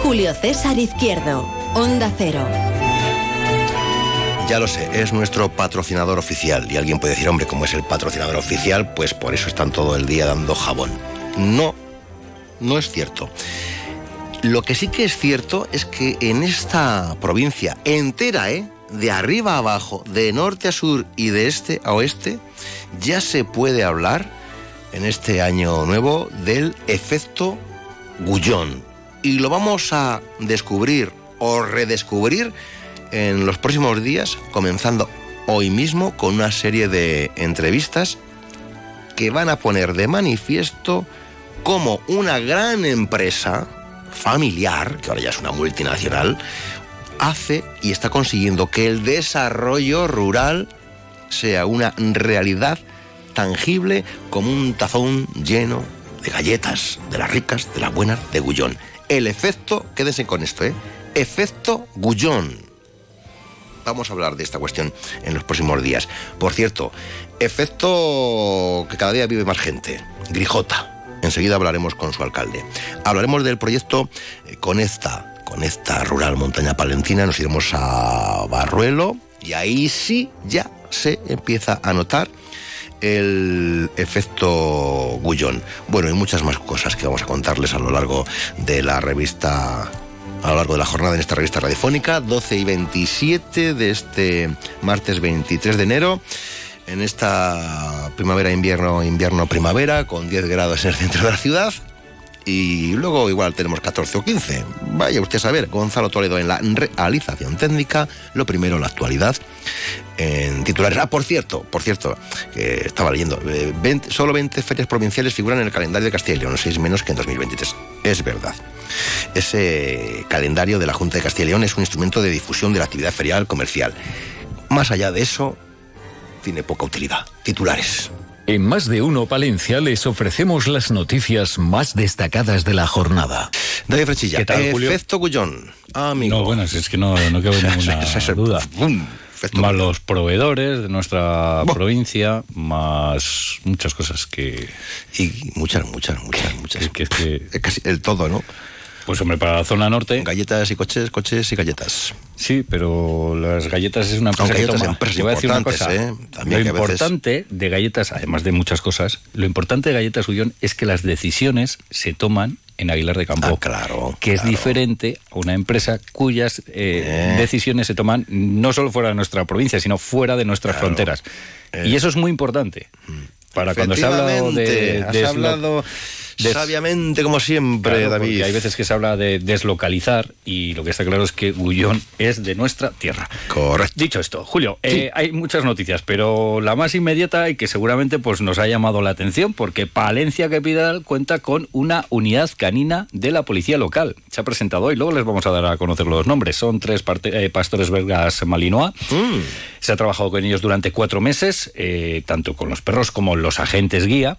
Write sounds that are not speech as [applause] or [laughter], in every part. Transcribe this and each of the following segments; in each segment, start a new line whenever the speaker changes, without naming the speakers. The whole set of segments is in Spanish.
Julio César Izquierdo, Onda Cero.
Ya lo sé, es nuestro patrocinador oficial. Y alguien puede decir, hombre, como es el patrocinador oficial, pues por eso están todo el día dando jabón. No, no es cierto. Lo que sí que es cierto es que en esta provincia entera, ¿eh? de arriba a abajo, de norte a sur y de este a oeste, ya se puede hablar en este año nuevo del efecto Gullón. Y lo vamos a descubrir o redescubrir en los próximos días, comenzando hoy mismo con una serie de entrevistas que van a poner de manifiesto cómo una gran empresa familiar, que ahora ya es una multinacional, hace y está consiguiendo que el desarrollo rural sea una realidad tangible como un tazón lleno de galletas, de las ricas, de las buenas, de Gullón. El efecto, quédense con esto, ¿eh? Efecto Gullón. Vamos a hablar de esta cuestión en los próximos días. Por cierto, efecto que cada día vive más gente. Grijota. Enseguida hablaremos con su alcalde. Hablaremos del proyecto eh, Conecta, Conecta Rural Montaña Palentina. Nos iremos a Barruelo y ahí sí ya se empieza a notar el efecto Gullón. Bueno, y muchas más cosas que vamos a contarles a lo largo de la revista a lo largo de la jornada en esta revista radiofónica, 12 y 27 de este martes 23 de enero, en esta primavera, invierno, invierno, primavera, con 10 grados en el centro de la ciudad. Y luego igual tenemos 14 o 15. Vaya usted a saber, Gonzalo Toledo en la realización técnica. Lo primero, la actualidad en titulares. Ah, por cierto, por cierto, que estaba leyendo, eh, solo 20 ferias provinciales figuran en el calendario de Castilla y León, 6 menos que en 2023. Es verdad. Ese calendario de la Junta de Castilla y León es un instrumento de difusión de la actividad ferial comercial. Más allá de eso, tiene poca utilidad. Titulares.
En más de uno Palencia les ofrecemos las noticias más destacadas de la jornada.
David Frechilla,
¿Qué tal, Julio?
efecto Gullón. Amigo.
No, bueno, es que no, no cabe [laughs] ninguna duda. Más los proveedores de nuestra provincia, más muchas cosas que,
Y muchas, muchas, muchas, muchas.
que, es que,
Es casi el todo, ¿no?
Pues hombre, para la zona norte,
Galletas y coches, coches y galletas.
sí, pero las galletas es una empresa que toma.
empresas
voy a decir una cosa,
¿eh? También
lo
que a veces-
importante de galletas, además de muchas cosas, lo importante de galletas Gullón es que las decisiones se toman en Aguilar de Campo.
Ah, claro,
Que es
claro.
diferente a una empresa cuyas eh,
Eh.
decisiones se toman no solo fuera de nuestra provincia, sino fuera de nuestras
Claro.
fronteras.
Eh.
Y eso es muy importante. Para cuando se habla de,
Efectivamente, has hablado
des-
sabiamente como siempre,
Claro,
David.
hay veces que se habla de deslocalizar y lo que está claro es que Gullón es de nuestra tierra.
Correcto.
Dicho esto, Julio, eh, hay muchas noticias, pero la más inmediata y que seguramente pues, nos ha llamado la atención porque Palencia Capital cuenta con una unidad canina de la policía local. Se ha presentado hoy, luego les vamos a dar a conocer los nombres. Son tres parte- eh, pastores belgas malinois.
Mm.
Se ha trabajado con ellos durante cuatro meses, eh, tanto con los perros como los agentes guía.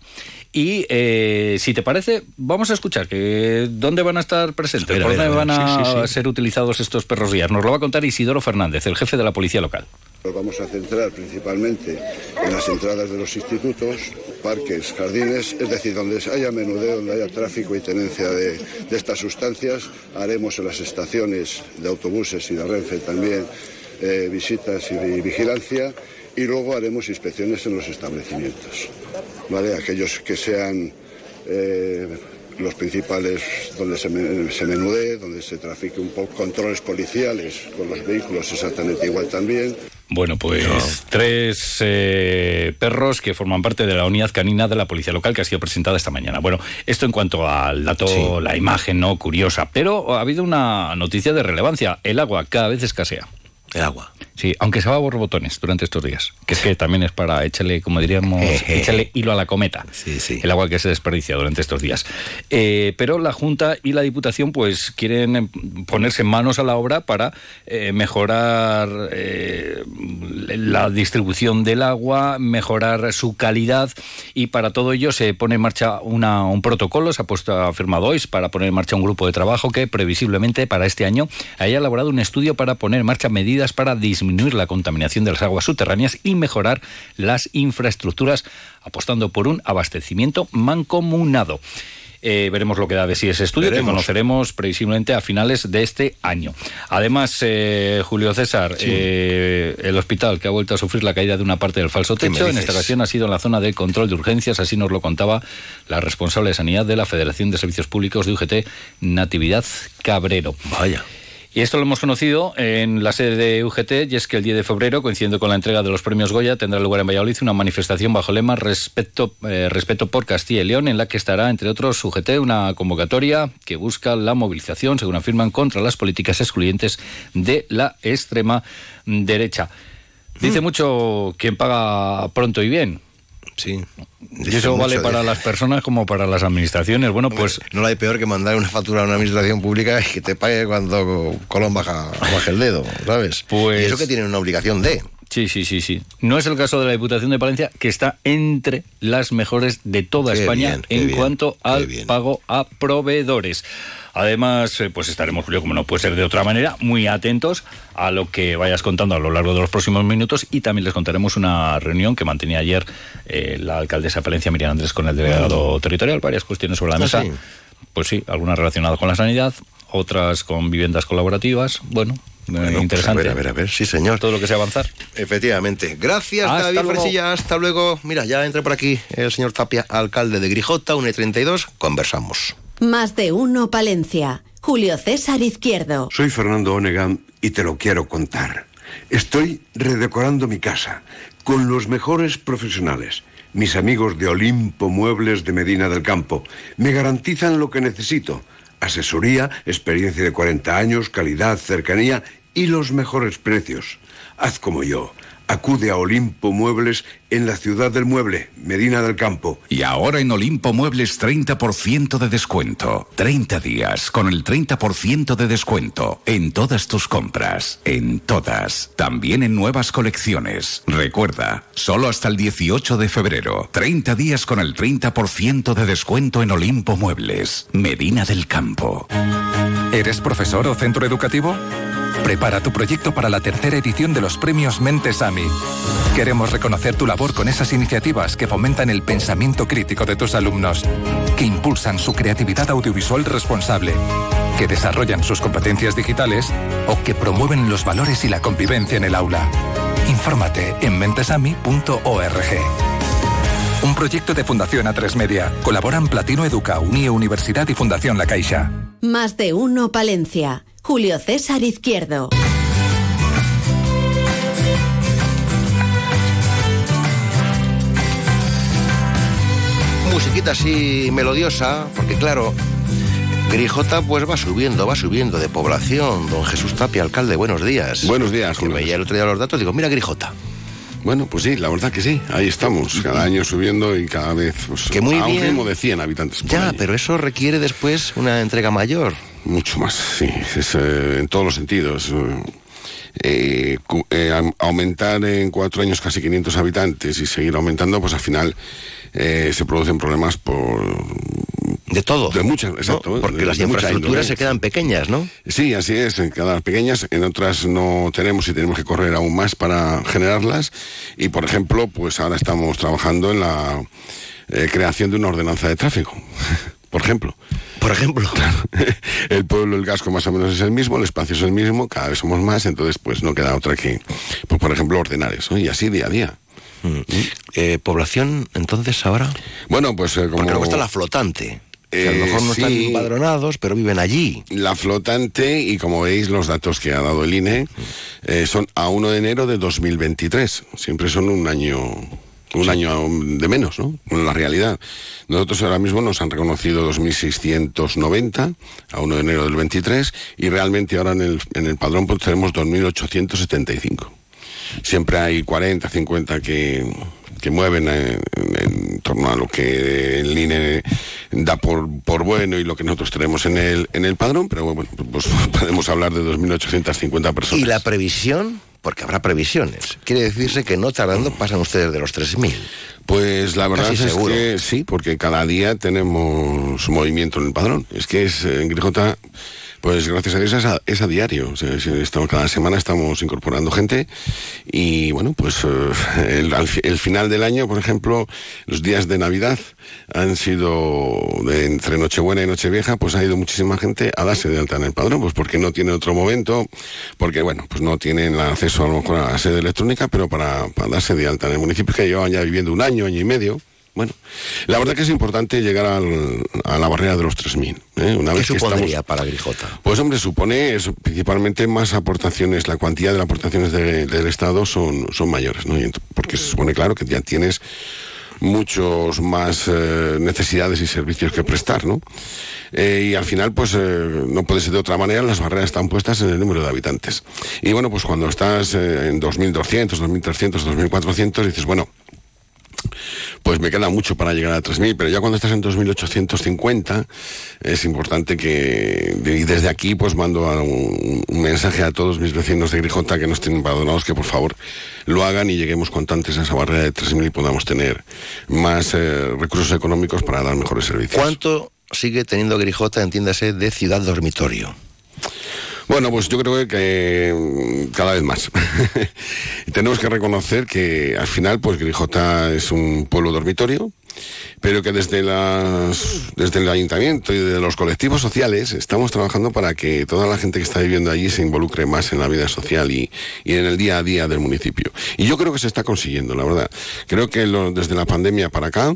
Y eh, si te parece, vamos a escuchar que dónde van a estar presentes, por dónde van a
Sí, sí, sí.
ser utilizados estos perros guías. Nos lo va a contar Isidoro Fernández, el jefe de la policía local.
Nos vamos a centrar principalmente en las entradas de los institutos, parques, jardines, es decir, donde haya menudeo, donde haya tráfico y tenencia de, de estas sustancias. Haremos en las estaciones de autobuses y de Renfe también eh, visitas y, y vigilancia y luego haremos inspecciones en los establecimientos. ¿vale? Aquellos que sean eh, los principales donde se, se menudee, donde se trafique un poco, controles policiales con los vehículos exactamente igual también.
Bueno, pues tres eh, perros que forman parte de la unidad canina de la policía local que ha sido presentada esta mañana. Bueno, esto en cuanto al dato,
Sí.
la imagen, ¿no? Curiosa. Pero ha habido una noticia de relevancia. El agua cada vez escasea.
El agua.
Sí, aunque se va a borbotones durante estos días. Que es que también es para echarle, como diríamos, [laughs] echarle hilo a la cometa.
Sí, sí.
El agua que se desperdicia durante estos días. Eh, pero la Junta y la Diputación, pues, quieren em, ponerse manos a la obra para eh, mejorar eh, la distribución del agua, mejorar su calidad y para todo ello se pone en marcha una, un protocolo, se ha puesto ha firmado hoy para poner en marcha un grupo de trabajo que previsiblemente para este año haya elaborado un estudio para poner en marcha medidas para disminuir la contaminación de las aguas subterráneas y mejorar las infraestructuras, apostando por un abastecimiento mancomunado. Eh, veremos lo que da de sí ese estudio, que conoceremos previsiblemente a finales de este año. Además, eh, Julio César, eh, el hospital que ha vuelto a sufrir la caída de una parte del falso techo, en esta ocasión ha sido en la zona de control de urgencias, así nos lo contaba la responsable de sanidad de la Federación de Servicios Públicos de UGT, Natividad Cabrero.
Vaya.
Y esto lo hemos conocido en la sede de UGT, y es que el 10 de febrero, coincidiendo con la entrega de los premios Goya, tendrá lugar en Valladolid una manifestación bajo lema Respeto, eh, respeto por Castilla y León, en la que estará, entre otros, UGT una convocatoria que busca la movilización, según afirman, contra las políticas excluyentes de la extrema derecha. Dice mm. mucho quien paga pronto y bien.
Sí.
Y eso vale para las personas como para las administraciones. Bueno, pues.
No hay peor que mandar una factura a una administración pública y que te pague cuando Colón baja, baja el dedo, ¿sabes? Pues. Y eso que tienen una obligación de.
Sí, sí, sí, sí. No es el caso de la Diputación de Palencia, que está entre las mejores de toda España en cuanto al pago a proveedores. Además, eh, pues estaremos, Julio, como no puede ser de otra manera, muy atentos a lo que vayas contando a lo largo de los próximos minutos y también les contaremos una reunión que mantenía ayer eh, la alcaldesa de Palencia, Miriam Andrés, con el delegado territorial, varias cuestiones sobre la ah, mesa. Pues sí, algunas relacionadas con la sanidad, otras con viviendas colaborativas. Bueno, eh, pues interesante.
a ver, a ver, sí, señor.
Todo lo que sea avanzar.
Efectivamente. Gracias, David Fresilla. Hasta luego. Mira, ya entra por aquí el señor Tapia, alcalde de Grijota, 1 y 32. Conversamos.
Más de uno, Palencia. Julio César Izquierdo.
Soy Fernando Onegan y te lo quiero contar. Estoy redecorando mi casa con los mejores profesionales. Mis amigos de Olimpo Muebles de Medina del Campo me garantizan lo que necesito. Asesoría, experiencia de 40 años, calidad, cercanía y los mejores precios. Haz como yo. Acude a Olimpo Muebles en la ciudad del mueble, Medina del Campo.
Y ahora en Olimpo Muebles 30% de descuento. 30 días con el 30% de descuento en todas tus compras. En todas. También en nuevas colecciones. Recuerda, solo hasta el 18 de febrero. 30 días con el 30% de descuento en Olimpo Muebles, Medina del Campo.
¿Eres profesor o centro educativo? Prepara tu proyecto para la tercera edición de los premios Mentes AMI. Queremos reconocer tu labor con esas iniciativas que fomentan el pensamiento crítico de tus alumnos, que impulsan su creatividad audiovisual responsable, que desarrollan sus competencias digitales o que promueven los valores y la convivencia en el aula. Infórmate en mentesami.org. Un proyecto de Fundación A3 Media. Colaboran Platino Educa, Unie Universidad y Fundación La Caixa.
Más de uno, Palencia. Julio César Izquierdo.
Musiquita así melodiosa, porque claro, Grijota pues va subiendo, va subiendo de población. Don Jesús Tapia, alcalde, buenos días.
Buenos días,
Julio. veía el otro día los datos, digo, mira Grijota.
Bueno, pues sí, la verdad que sí, ahí estamos, cada año subiendo y cada vez pues,
que muy
a
un
ritmo de 100 habitantes.
ya, pero eso requiere después una entrega mayor.
Mucho más, sí, eh, en todos los sentidos. Eh, eh, aumentar en cuatro años casi 500 habitantes y seguir aumentando, pues al final se producen problemas por...
De todo.
De muchas, exacto.
Porque las infraestructuras se quedan pequeñas, ¿no?
Sí, así es, en quedan pequeñas, en otras no tenemos y tenemos que correr aún más para generarlas. Y por ejemplo, pues ahora estamos trabajando en la creación de una ordenanza de tráfico, [laughs] por ejemplo.
Por ejemplo. [laughs]
El pueblo, el casco más o menos es el mismo, el espacio es el mismo, cada vez somos más, entonces pues no queda otra que, pues, por ejemplo, ordenar eso, y así día a día.
Mm. Eh, ¿Población entonces ahora?
Bueno, pues eh, como...
Porque luego está la flotante. a lo eh, mejor no están empadronados, pero viven allí.
La flotante, y como veis, los datos que ha dado el INE son a 1 de enero de 2023. Siempre son un año
un año de menos, ¿no? la realidad. Nosotros ahora mismo nos han reconocido 2.690 a 1 de enero del 23 y realmente ahora en el, en el padrón pues tenemos 2.875. Siempre hay 40, 50 que, que mueven en, torno a lo que el INE da por, por bueno y lo que nosotros tenemos en el, en el padrón, pero bueno, pues [laughs] podemos hablar de 2.850 personas.
¿Y la previsión? Porque habrá previsiones. Quiere decirse que no tardando pasan ustedes de los 3.000.
Pues la verdad es que sí, porque cada día tenemos movimiento en el padrón. Es que es en Grijota pues gracias a Dios es a, diario. cada semana estamos incorporando gente y bueno, pues eh, el, final del año, por ejemplo, los días de Navidad han sido entre Nochebuena y Nochevieja, pues ha ido muchísima gente a darse de alta en el padrón, pues porque no tiene otro momento, porque bueno, pues no tienen acceso a lo mejor a la sede electrónica, pero para, para darse de alta en el municipio que llevan ya viviendo un año, año y medio. Bueno, la verdad que es importante llegar a la barrera de los 3.000. ¿eh?
Una ¿Qué vez supondría para Grijota?
Pues hombre, supone principalmente más aportaciones, la cuantía de las aportaciones del Estado son, son mayores, ¿no? porque se supone, claro, que ya tienes muchos más eh, necesidades y servicios que prestar, ¿no? Eh, y al final, pues eh, no puede ser de otra manera, las barreras están puestas en el número de habitantes. Y bueno, pues cuando estás en 2.200, 2.300, 2.400, dices, bueno, pues me queda mucho para llegar a 3.000, pero ya cuando estás en 2.850 es importante que, y desde aquí pues mando un, mensaje a todos mis vecinos de Grijota que nos tienen abandonados que por favor lo hagan y lleguemos contantes a esa barrera de 3.000 y podamos tener más eh, recursos económicos para dar mejores servicios.
¿Cuánto sigue teniendo Grijota, entiéndase, de ciudad dormitorio?
Bueno, pues yo creo que mm, cada vez más. [laughs] Tenemos que reconocer que al final, pues Grijota es un pueblo dormitorio, pero que desde, las, desde el ayuntamiento y de los colectivos sociales estamos trabajando para que toda la gente que está viviendo allí se involucre más en la vida social y, en el día a día del municipio. Y yo creo que se está consiguiendo, la verdad. Creo que desde la pandemia para acá,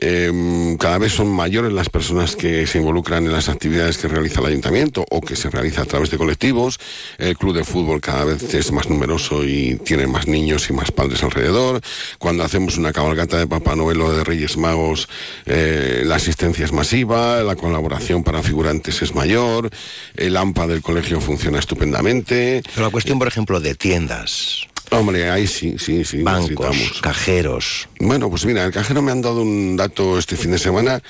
Em, cada vez son mayores las personas que se involucran en las actividades que realiza el ayuntamiento o que se realiza a través de colectivos. El club de fútbol cada vez es más numeroso y tiene más niños y más padres alrededor. Cuando hacemos una cabalgata de Papá Noel o de Reyes Magos, eh, la asistencia es masiva, la colaboración para figurantes es mayor, el AMPA del colegio funciona estupendamente.
Pero la cuestión, por ejemplo, de tiendas.
Hombre, ahí sí, sí, sí.
Bancos, cajeros.
Bueno, pues mira, el cajero me han dado un dato este fin de semana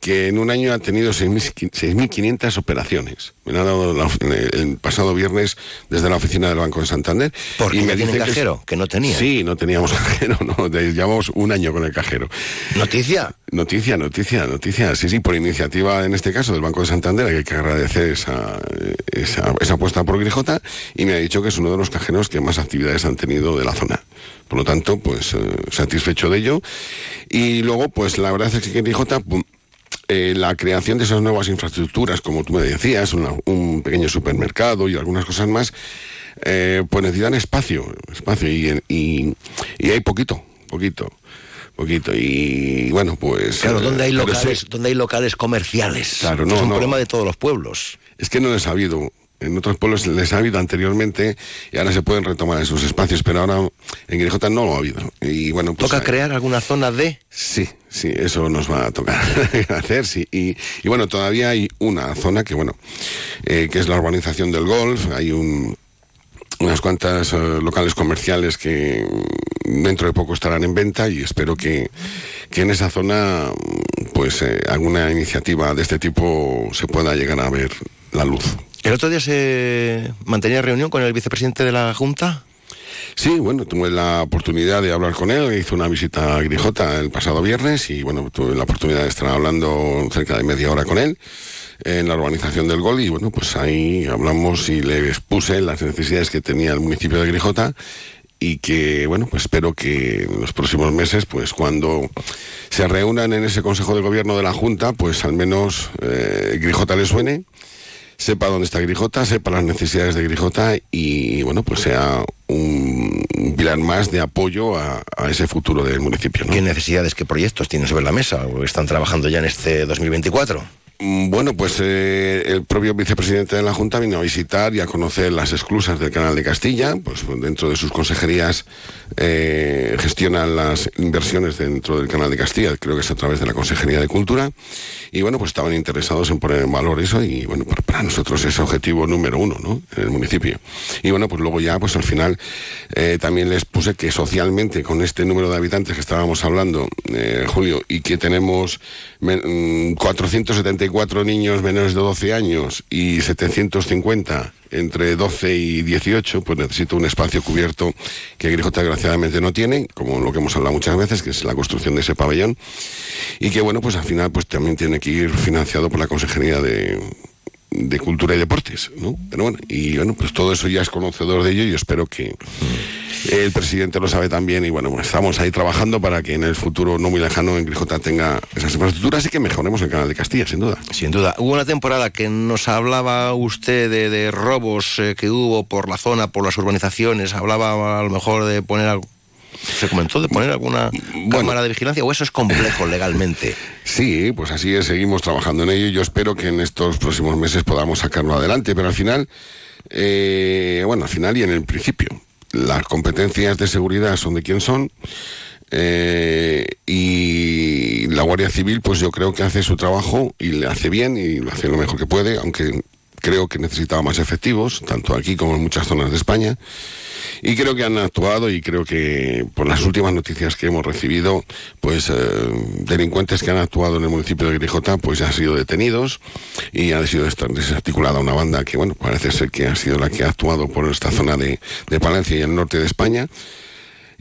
que en un año ha tenido 6.500 operacionas. Me ha dado el pasado viernes desde la oficina del Banco de Santander.
¿Por y me cajero? Que, no tenía.
Sí, no teníamos [laughs] cajero, no, llevamos un año con el cajero.
¿Noticia?
Noticia, noticia, noticia. Sí, sí, por iniciativa en este caso del Banco de Santander, hay que agradecer esa, esa, esa apuesta por Grijota y me ha dicho que es uno de los cajeros que más actividades han tenido de la zona. Por lo tanto, pues eh, satisfecho de ello. Y luego, pues la verdad es que Grijota eh, la creación de esas nuevas infraestructuras, como tú me decías, un pequeño supermercado y algunas cosas más, eh, pues necesitan espacio, espacio y, y, hay poquito, poquito poquito y bueno pues
claro donde hay locales donde hay locales comerciales
claro
no, es un problema de todos los pueblos.
Es que no les ha habido en otros pueblos les ha habido anteriormente y ahora se pueden retomar esos espacios, pero ahora en Grijota no lo ha habido. Y bueno,
pues ¿Toca crear alguna zona de?
Sí, sí, eso nos va a tocar [laughs] hacer, sí. Y, bueno, todavía hay una zona que, bueno, eh, que es la urbanización del golf, hay un, unas cuantas eh, locales comerciales que dentro de poco estarán en venta y espero que, que en esa zona pues eh, alguna iniciativa de este tipo se pueda llegar a ver la luz.
¿El otro día se mantenía reunión con el vicepresidente de la Junta?
Sí, bueno, tuve la oportunidad de hablar con él, hizo una visita a Grijota el pasado viernes y bueno, tuve la oportunidad de estar hablando cerca de media hora con él en la urbanización del Gol y bueno, pues ahí hablamos y le expuse las necesidades que tenía el municipio de Grijota y que bueno, pues espero que en los próximos meses, pues cuando se reúnan en ese Consejo de Gobierno de la Junta, pues al menos eh, Grijota le suene sepa dónde está Grijota, sepa las necesidades de Grijota y, bueno, pues sea un pilar más de apoyo a, ese futuro del municipio.
¿Qué necesidades, qué proyectos tienen sobre la mesa o están trabajando ya en este 2024?
Mm, bueno, pues eh, el propio vicepresidente de la Junta vino a visitar y a conocer las esclusas del Canal de Castilla, pues dentro de sus consejerías eh, gestionan las inversiones dentro del Canal de Castilla, creo que es a través de la Consejería de Cultura, y bueno, pues estaban interesados en poner en valor eso y bueno, para nosotros es objetivo número uno, ¿no? En el municipio. Y bueno, pues luego ya, pues al final eh, también les puse que socialmente con este número de habitantes que estábamos hablando, Julio, y que tenemos 470 mm, cuatro niños menores de 12 años y 750 entre 12 y 18, pues necesito un espacio cubierto que Grijota desgraciadamente no tiene, como lo que hemos hablado muchas veces, que es la construcción de ese pabellón, y que bueno, pues al final pues también tiene que ir financiado por la Consejería de, de Cultura y Deportes. Pero bueno, y bueno, pues todo eso ya es conocedor de ello y espero que el presidente lo sabe también y bueno, estamos ahí trabajando para que en el futuro no muy lejano en Grijota tenga esas infraestructuras y que mejoremos el canal de Castilla, sin duda.
Sin duda. Hubo una temporada que nos hablaba usted de, robos eh, que hubo por la zona, por las urbanizaciones, hablaba a lo mejor de poner algo ¿Se comentó de poner alguna cámara de vigilancia o eso es complejo [laughs] legalmente?
Sí, pues así es, seguimos trabajando en ello y yo espero que en estos próximos meses podamos sacarlo adelante, pero al final, eh, bueno, al final y en el principio, las competencias de seguridad son de quien son. Eh, y la Guardia Civil, pues yo creo que hace su trabajo y le hace bien y lo hace lo mejor que puede, aunque creo que necesitaba más efectivos, tanto aquí como en muchas zonas de España. Y creo que han actuado y creo que por las últimas noticias que hemos recibido, pues eh, delincuentes que han actuado en el municipio de Grijota, pues ya han sido detenidos y ha sido desarticulada una banda que, bueno, parece ser que ha sido la que ha actuado por esta zona de, Palencia y el norte de España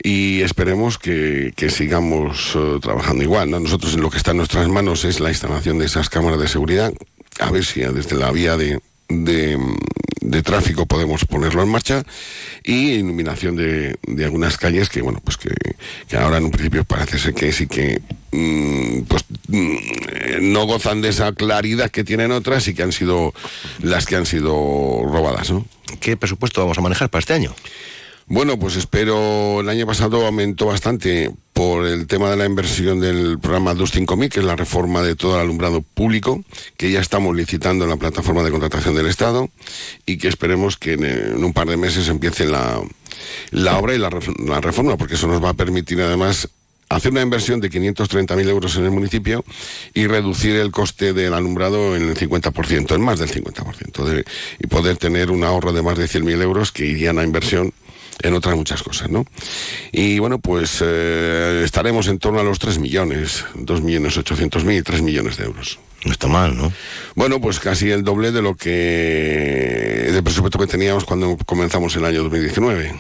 y esperemos que, sigamos eh, trabajando igual. Nosotros lo que está en nuestras manos es la instalación de esas cámaras de seguridad, a ver si desde la vía de, de, tráfico podemos ponerlo en marcha y iluminación de, de, algunas calles que bueno pues que, ahora en un principio parece ser que sí que mm, pues mm, no gozan de esa claridad que tienen otras y que han sido las que han sido robadas ¿no?
¿Qué presupuesto vamos a manejar para este año?
Bueno, pues espero, el año pasado aumentó bastante por el tema de la inversión del programa 25000, que es la reforma de todo el alumbrado público, que ya estamos licitando en la plataforma de contratación del Estado y que esperemos que en, un par de meses empiece la, obra y la, la reforma, porque eso nos va a permitir además hacer una inversión de 530.000 euros en el municipio y reducir el coste del alumbrado en el 50%, en más del 50%, y poder tener un ahorro de más de 100.000 euros que irían a inversión en otras muchas cosas, ¿no? Y bueno, pues eh, estaremos en torno a los 3 millones, 2 millones 800 mil, 3 millones de euros.
No está mal, ¿no?
Bueno, pues casi el doble de lo que... del presupuesto que teníamos cuando comenzamos el año 2019.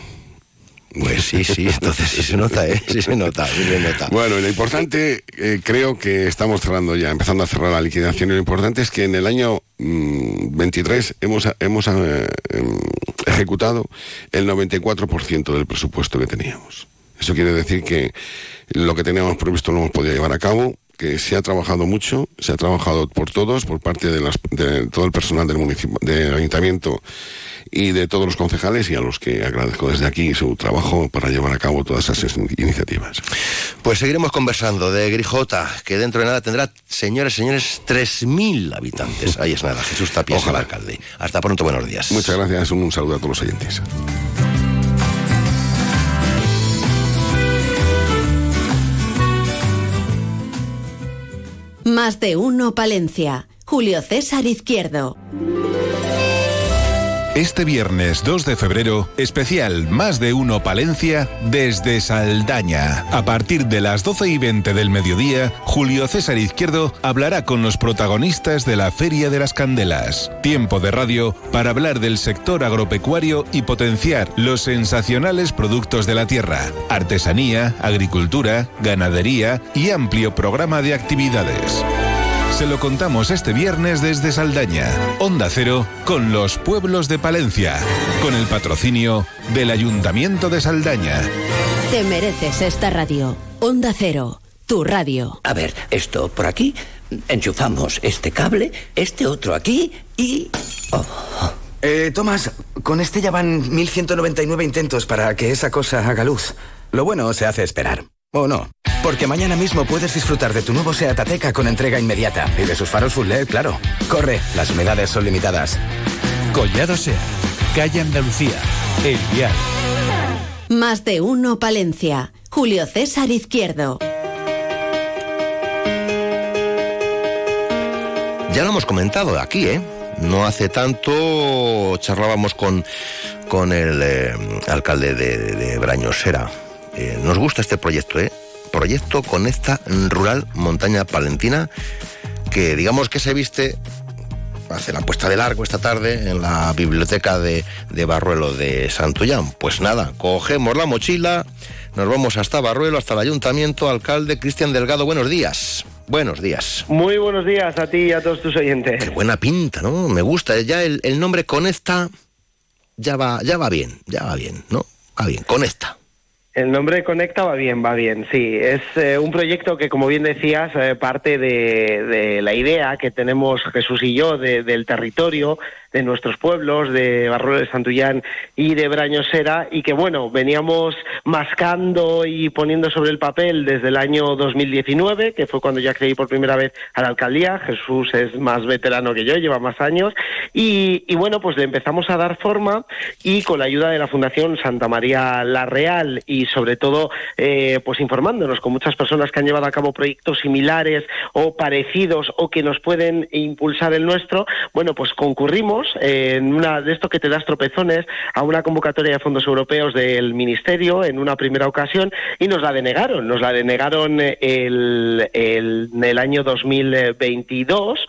Pues sí, sí, entonces sí se nota, ¿eh? Sí se nota, sí se nota.
Bueno, lo importante, eh, creo que estamos cerrando ya, empezando a cerrar la liquidación, y lo importante es que en el año 23 mm, hemos, hemos eh, em, ejecutado el 94% del presupuesto que teníamos. Eso quiere decir que lo que teníamos previsto lo hemos podido llevar a cabo, que se ha trabajado mucho, se ha trabajado por todos, por parte de, las, de todo el personal del municipio, del ayuntamiento y de todos los concejales y a los que agradezco desde aquí su trabajo para llevar a cabo todas esas iniciativas.
Pues seguiremos conversando de Grijota, que dentro de nada tendrá, señores, señores, 3.000 habitantes. Ahí es nada, Jesús Tapia, el alcalde. Hasta pronto, buenos días.
Muchas gracias, un saludo a todos los oyentes.
Más de uno Palencia. Julio César Izquierdo.
Este viernes 2 de febrero, especial Más de Uno Palencia desde Saldaña. A partir de las 12 y 20 del mediodía, Julio César Izquierdo hablará con los protagonistas de la Feria de las Candelas. Tiempo de radio para hablar del sector agropecuario y potenciar los sensacionales productos de la tierra, artesanía, agricultura, ganadería y amplio programa de actividades. Se lo contamos este viernes desde Saldaña, Onda Cero, con los pueblos de Palencia, con el patrocinio del Ayuntamiento de Saldaña.
Te mereces esta radio. Onda Cero, tu radio.
A ver, esto por aquí, enchufamos este cable, este otro aquí y... Oh.
Eh, Tomás, con este ya van 1199 intentos para que esa cosa haga luz. Lo bueno se hace esperar. ¿O no? Porque mañana mismo puedes disfrutar de tu nuevo SEAT Ateca con entrega inmediata y de sus faros full LED, claro. Corre, las unidades son limitadas.
Collado SEAT, calle Andalucía, El Vial.
Más de uno Palencia. Julio César Izquierdo.
Ya lo hemos comentado aquí, ¿eh? No hace tanto charlábamos con, con el eh, alcalde de, de Brañosera. Eh, nos gusta este proyecto, ¿eh? Proyecto Conecta Rural Montaña Palentina, que digamos que se viste hace la puesta de largo esta tarde en la biblioteca de, de Barruelo de Santullán. Pues nada, cogemos la mochila, nos vamos hasta Barruelo, hasta el ayuntamiento. Alcalde Cristian Delgado, buenos días. Buenos días.
Muy buenos días a ti y a todos tus oyentes.
Qué buena pinta, ¿no? Me gusta. Ya el, el nombre Conecta ya va, ya va bien, ya va bien, ¿no? Va bien, Conecta.
El nombre Conecta va bien, va bien, sí. Es eh, un proyecto que, como bien decías, eh, parte de, de, la idea que tenemos Jesús y yo de, del territorio, de nuestros pueblos, de Barruelo de Santullán y de Brañosera, y que, bueno, veníamos mascando y poniendo sobre el papel desde el año 2019, que fue cuando ya accedí por primera vez a la alcaldía. Jesús es más veterano que yo, lleva más años, y, y bueno, pues le empezamos a dar forma y con la ayuda de la Fundación Santa María La Real y sobre todo eh, pues informándonos con muchas personas que han llevado a cabo proyectos similares o parecidos o que nos pueden impulsar el nuestro, bueno, pues concurrimos en una de esto que te das tropezones a una convocatoria de fondos europeos del Ministerio en una primera ocasión y nos la denegaron, nos la denegaron el, el, en el año 2022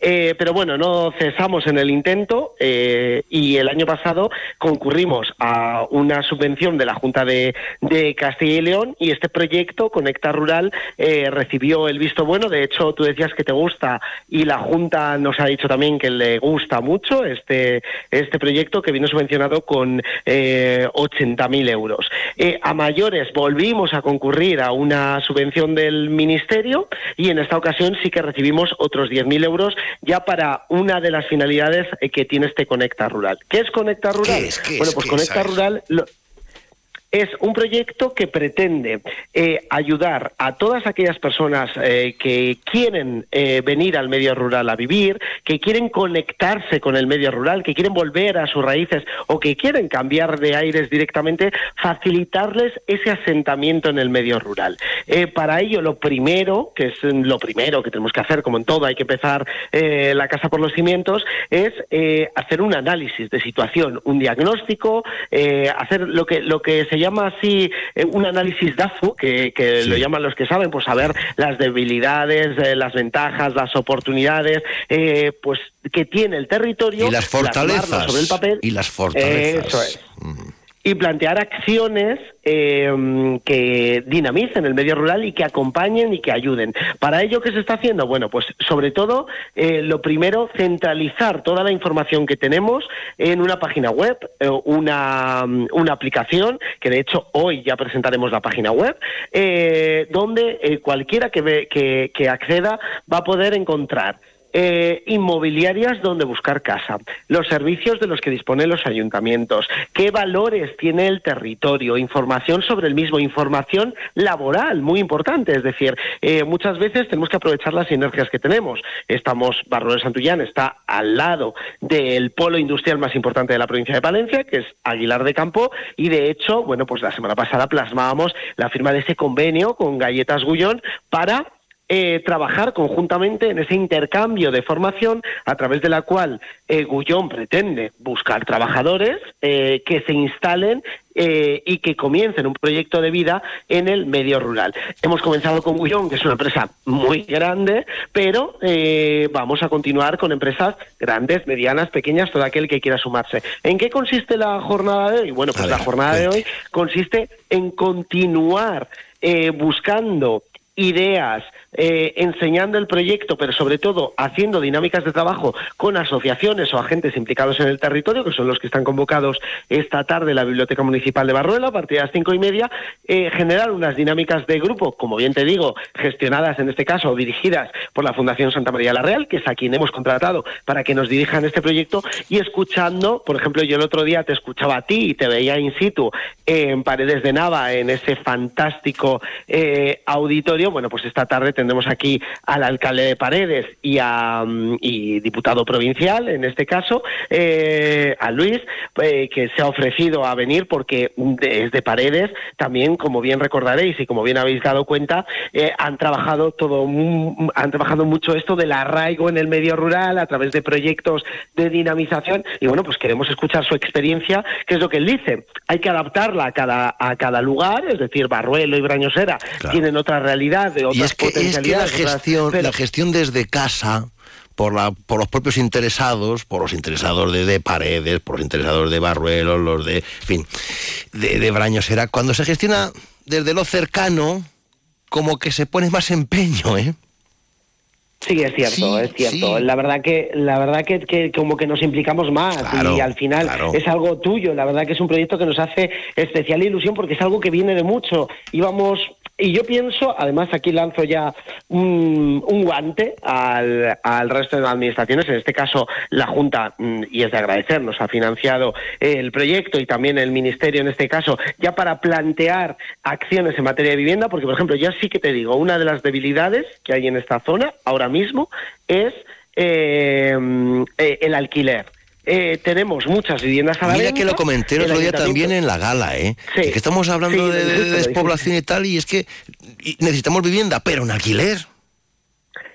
eh, pero bueno, no cesamos en el intento eh, y el año pasado concurrimos a una subvención de la Junta de, Castilla y León y este proyecto, Conecta Rural, eh, recibió el visto bueno. De hecho, tú decías que te gusta y la Junta nos ha dicho también que le gusta mucho este, este proyecto que vino subvencionado con eh, 80.000 euros. Eh, a mayores volvimos a concurrir a una subvención del Ministerio y en esta ocasión sí que recibimos otros 10.000 euros ya para una de las finalidades eh, que tiene este Conecta Rural. ¿Qué es Conecta Rural?
¿Qué es? ¿Qué
bueno,
es?
pues
¿Qué
Conecta? Rural lo- es un proyecto que pretende eh, ayudar a todas aquellas personas eh, que quieren eh, venir al medio rural a vivir, que quieren conectarse con el medio rural, que quieren volver a sus raíces o que quieren cambiar de aires directamente, facilitarles ese asentamiento en el medio rural. Para ello, lo primero, que es lo primero que tenemos que hacer, como en todo, hay que empezar la casa por los cimientos, es hacer un análisis de situación, un diagnóstico, hacer lo que, lo que se llama así eh, un análisis DAFO, que, que
Sí.
lo llaman los que saben, pues saber las debilidades, eh, las ventajas, las oportunidades, eh, pues que tiene el territorio,
Y las fortalezas.
sobre el papel.
Y las fortalezas.
Eso es y plantear acciones eh, que dinamicen el medio rural y que acompañen y que ayuden. ¿Para ello qué se está haciendo? Bueno, pues sobre todo, eh, lo primero, centralizar toda la información que tenemos en una página web, eh, una, mm, una aplicación, que de hecho hoy ya presentaremos la página web, eh, donde eh, cualquiera que, ve, que, que acceda va a poder encontrar eh, inmobiliarias donde buscar casa, los servicios de los que disponen los ayuntamientos, qué valores tiene el territorio, información sobre el mismo, información laboral, muy importante. Es decir, eh, muchas veces tenemos que aprovechar las sinergias que tenemos. Estamos, Barro de Santullán está al lado del polo industrial más importante de la provincia de Palencia, que es Aguilar de Campo, y de hecho, bueno, pues la semana pasada plasmábamos la firma de ese convenio con Galletas Gullón para eh, trabajar conjuntamente en ese intercambio de formación a través de la cual eh, Gullón pretende buscar trabajadores eh, que se instalen eh, y que comiencen un proyecto de vida en el medio rural. Hemos comenzado con Gullón, que es una empresa muy grande, pero eh, vamos a continuar con empresas grandes, medianas, pequeñas, todo aquel que quiera sumarse. ¿En qué consiste la jornada de hoy? Bueno, pues la jornada de hoy consiste en continuar eh, buscando ideas, eh, enseñando el proyecto, pero sobre todo haciendo dinámicas de trabajo con asociaciones o agentes implicados en el territorio, que son los que están convocados esta tarde en la Biblioteca Municipal de Barruela, a partir de las cinco y media, eh, generar unas dinámicas de grupo, como bien te digo, gestionadas en este caso dirigidas por la Fundación Santa María la Real, que es a quien hemos contratado para que nos dirijan este proyecto, y escuchando, por ejemplo, yo el otro día te escuchaba a ti y te veía in situ en Paredes de Nava, en ese fantástico eh, auditorio, bueno, pues esta tarde tendremos aquí al alcalde de Paredes y a mm, y diputado provincial, en este caso, eh, a Luis, eh, que se ha ofrecido a venir porque desde Paredes también, como bien recordaréis y como bien habéis dado cuenta, eh, han trabajado todo, mm, han trabajado mucho esto del arraigo en el medio rural a través de proyectos de dinamización y bueno, pues queremos escuchar su experiencia, que es lo que él dice. Hay que adaptarla a cada, a cada lugar, es decir, Barruelo y Brañosera tienen otra realidad, de otras
y es que,
potencialidades.
Es que la gestión,
otras-
la gestión desde casa por, la, por los propios interesados, por los interesados de, de Paredes, por los interesados de Barruelos, los de, en fin, de, de Brañosera, cuando se gestiona desde lo cercano, como que se pone más empeño, ¿eh?
Sí, es cierto, es cierto. La verdad que, la verdad que, que como que nos implicamos más
Claro,
y al final
claro.
es algo tuyo. La verdad que es un proyecto que nos hace especial ilusión porque es algo que viene de mucho. Íbamos y yo pienso, además aquí lanzo ya un, guante al, al resto de las administraciones, en este caso la Junta, mm, y es de agradecer, nos ha financiado el proyecto y también el Ministerio en este caso, ya para plantear acciones en materia de vivienda, porque por ejemplo, ya sí que te digo, una de las debilidades que hay en esta zona ahora mismo es eh, eh, el alquiler. Eh, tenemos muchas viviendas a la
Mira
venta.
que lo comenté el otro día también en la gala, ¿eh?
Sí.
Que estamos hablando
Sí,
de, de despoblación y tal, y es que necesitamos vivienda, pero en alquiler.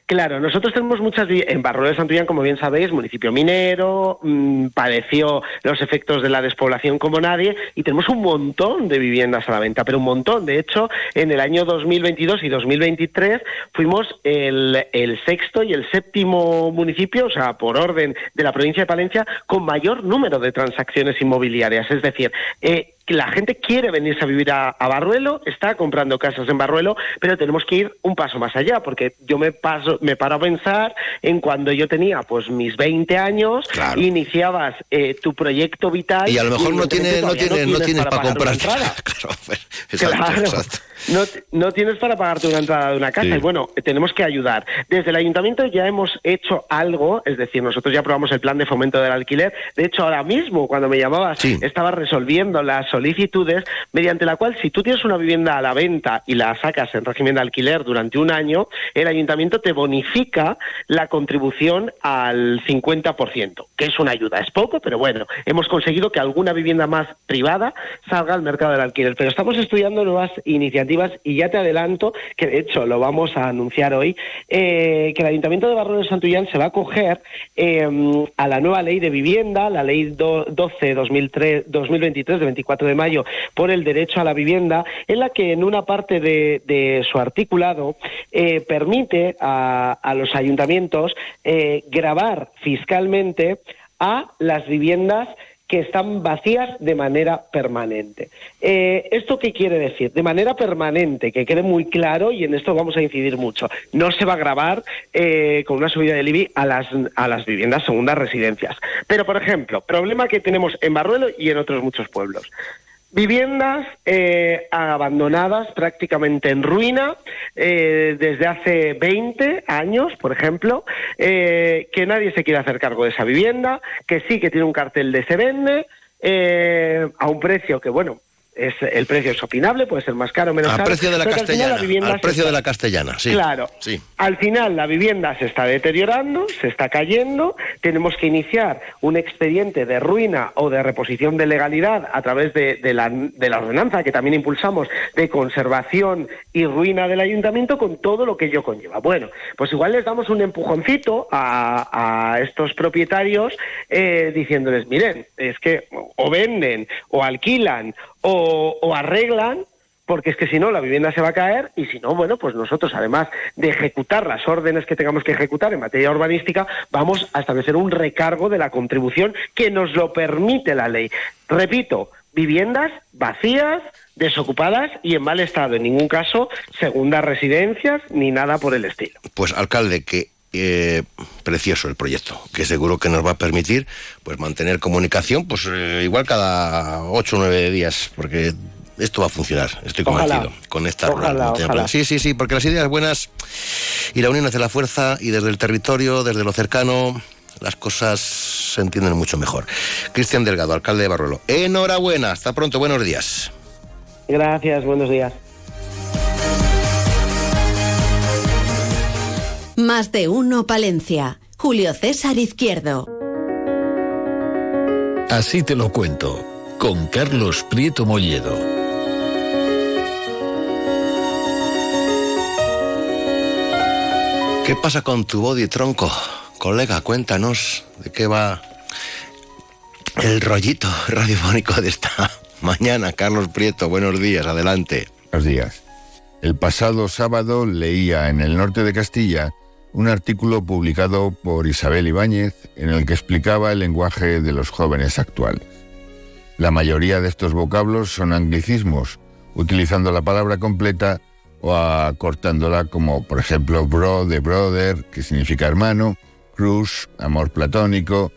Claro, nosotros tenemos muchas en Barruelo de Santullán, como bien sabéis, municipio minero, mm, padeció los efectos de la despoblación como nadie y tenemos un montón de viviendas a la venta, pero un montón. De hecho, en el año 2022 y 2023 fuimos el, el sexto y el séptimo municipio, o sea, por orden de la provincia de Palencia, con mayor número de transacciones inmobiliarias. Es decir, eh, la gente quiere venirse a vivir a, a Barruelo, está comprando casas en Barruelo, pero tenemos que ir un paso más allá, porque yo me paso, me paro a pensar en cuando yo tenía pues mis 20 años, iniciabas eh, tu proyecto vital
Y a lo mejor no
evidentemente
tienes, no tienes, no tienes para
pagar una
comprar. [laughs] Claro, pues, exacto,
Claro.
exacto.
No, no tienes para pagarte una entrada de una casa
Sí.
y bueno, tenemos que ayudar. Desde el ayuntamiento ya hemos hecho algo, es decir, nosotros ya aprobamos el plan de fomento del alquiler. De hecho, ahora mismo, cuando me llamabas, estaba resolviendo las solicitudes mediante la cual si tú tienes una vivienda a la venta y la sacas en régimen de alquiler durante un año, el ayuntamiento te bonifica la contribución al 50%, que es una ayuda. Es poco, pero bueno, hemos conseguido que alguna vivienda más privada salga al mercado del alquiler. Pero estamos estudiando nuevas iniciativas y ya te adelanto que de hecho lo vamos a anunciar hoy, eh, que el Ayuntamiento de Barrio de Santullán se va a acoger eh, a la nueva ley de vivienda, la ley do- 12-2023 de 24 de mayo por el derecho a la vivienda, en la que en una parte de, de su articulado eh, permite a, a los ayuntamientos eh, grabar fiscalmente a las viviendas que están vacías de manera permanente. Eh, ¿Esto qué quiere decir? De manera permanente, que quede muy claro y en esto vamos a incidir mucho. No se va a grabar eh, con una subida del IBI a las, a las viviendas segundas residencias. Pero, por ejemplo, problema que tenemos en Barruelo y en otros muchos pueblos. Viviendas eh, abandonadas, prácticamente en ruina, eh, desde hace 20 años, por ejemplo, eh, que nadie se quiere hacer cargo de esa vivienda, que sí que tiene un cartel de se vende, eh, a un precio que, bueno, es, el precio es opinable, puede ser más caro o menos
Al
caro.
precio de la
al final
castellana.
la
Al precio
está-
de la castellana, sí.
Claro.
Sí.
Al final la vivienda se está deteriorando, se está cayendo, tenemos que iniciar un expediente de ruina o de reposición de legalidad a través de, de la, de la ordenanza que también impulsamos de conservación y ruina del ayuntamiento con todo lo que ello conlleva. Bueno, pues igual les damos un empujoncito a, a estos propietarios eh, diciéndoles, miren, es que o venden o alquilan o, o arreglan porque es que si no la vivienda se va a caer y si no, bueno, pues nosotros además de ejecutar las órdenes que tengamos que ejecutar en materia urbanística, vamos a establecer un recargo de la contribución que nos lo permite la ley. Repito, viviendas vacías, desocupadas y en mal estado. En ningún caso, segundas residencias ni nada por el estilo.
Pues, alcalde, que eh, precioso el proyecto, que seguro que nos va a permitir pues mantener comunicación, pues eh, igual cada ocho o nueve días, porque esto va a funcionar, estoy convencido, con esta rural. Sí, sí, sí, porque las ideas buenas y la unión hace la fuerza y desde el territorio, desde lo cercano, las cosas se entienden mucho mejor. Cristian Delgado, alcalde de Barruelo. Enhorabuena, hasta pronto, buenos días.
Gracias, buenos días.
Más de uno Palencia. Julio César Izquierdo.
Así te lo cuento, con Carlos Prieto Molledo.
¿Qué pasa con tu body tronco? Colega, cuéntanos de qué va el rollito radiofónico de esta [laughs] mañana. Carlos Prieto, buenos días, adelante.
Buenos días. El pasado sábado leía en el norte de Castilla un artículo publicado por Isabel Ibáñez en el que explicaba el lenguaje de los jóvenes actuales. La mayoría de estos vocablos son anglicismos, utilizando la palabra completa o acortándola como por ejemplo bro de brother, que significa hermano, crush, amor platónico,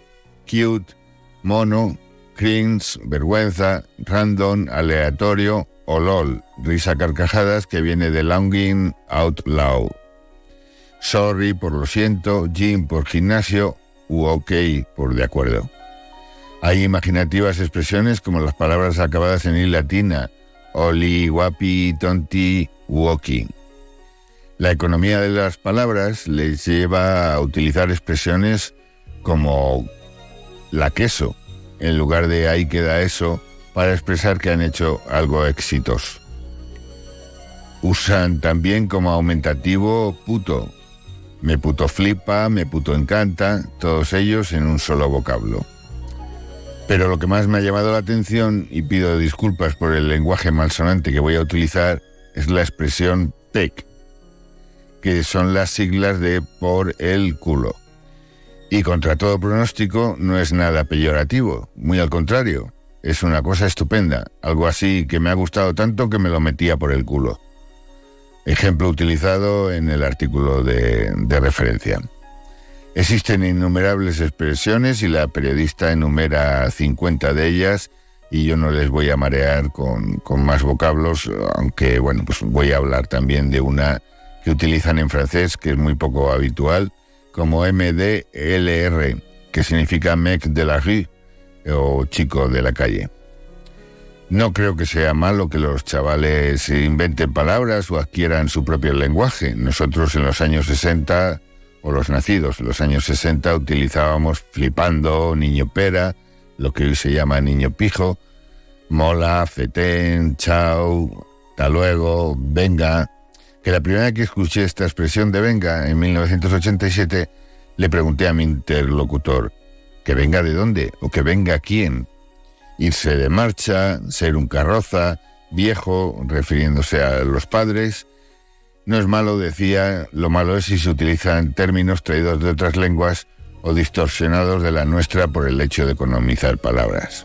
cute, mono, cringe, vergüenza, random, aleatorio o lol, risa carcajadas que viene de longing out loud. Sorry por lo siento, gym por gimnasio u ok por de acuerdo. Hay imaginativas expresiones como las palabras acabadas en i latina, oli, guapi, tonti, walking. La economía de las palabras les lleva a utilizar expresiones como la queso, en lugar de ahí queda eso, para expresar que han hecho algo exitoso. Usan también como aumentativo puto, me puto flipa, me puto encanta, todos ellos en un solo vocablo. Pero lo que más me ha llamado la atención, y pido disculpas por el lenguaje malsonante que voy a utilizar, es la expresión PEC, que son las siglas de por el culo. Y contra todo pronóstico no es nada peyorativo, muy al contrario, es una cosa estupenda, algo así que me ha gustado tanto que me lo metía por el culo. Ejemplo utilizado en el artículo de, referencia. Existen innumerables expresiones y la periodista enumera 50 de ellas y yo no les voy a marear con, con, más vocablos, aunque bueno, pues voy a hablar también de una que utilizan en francés, que es muy poco habitual, como MDLR, que significa mec de la rue o chico de la calle. No creo que sea malo que los chavales inventen palabras o adquieran su propio lenguaje. Nosotros en los años 60, o los nacidos en los años 60, utilizábamos flipando, niño pera, lo que hoy se llama niño pijo, mola, fetén, chao, hasta luego, venga. Que la primera vez que escuché esta expresión de venga, en 1987, le pregunté a mi interlocutor, ¿que venga de dónde? ¿O que venga quién? Irse de marcha, ser un carroza, viejo, refiriéndose a los padres. No es malo, decía, lo malo es si se utilizan términos traídos de otras lenguas o distorsionados de la nuestra por el hecho de economizar palabras.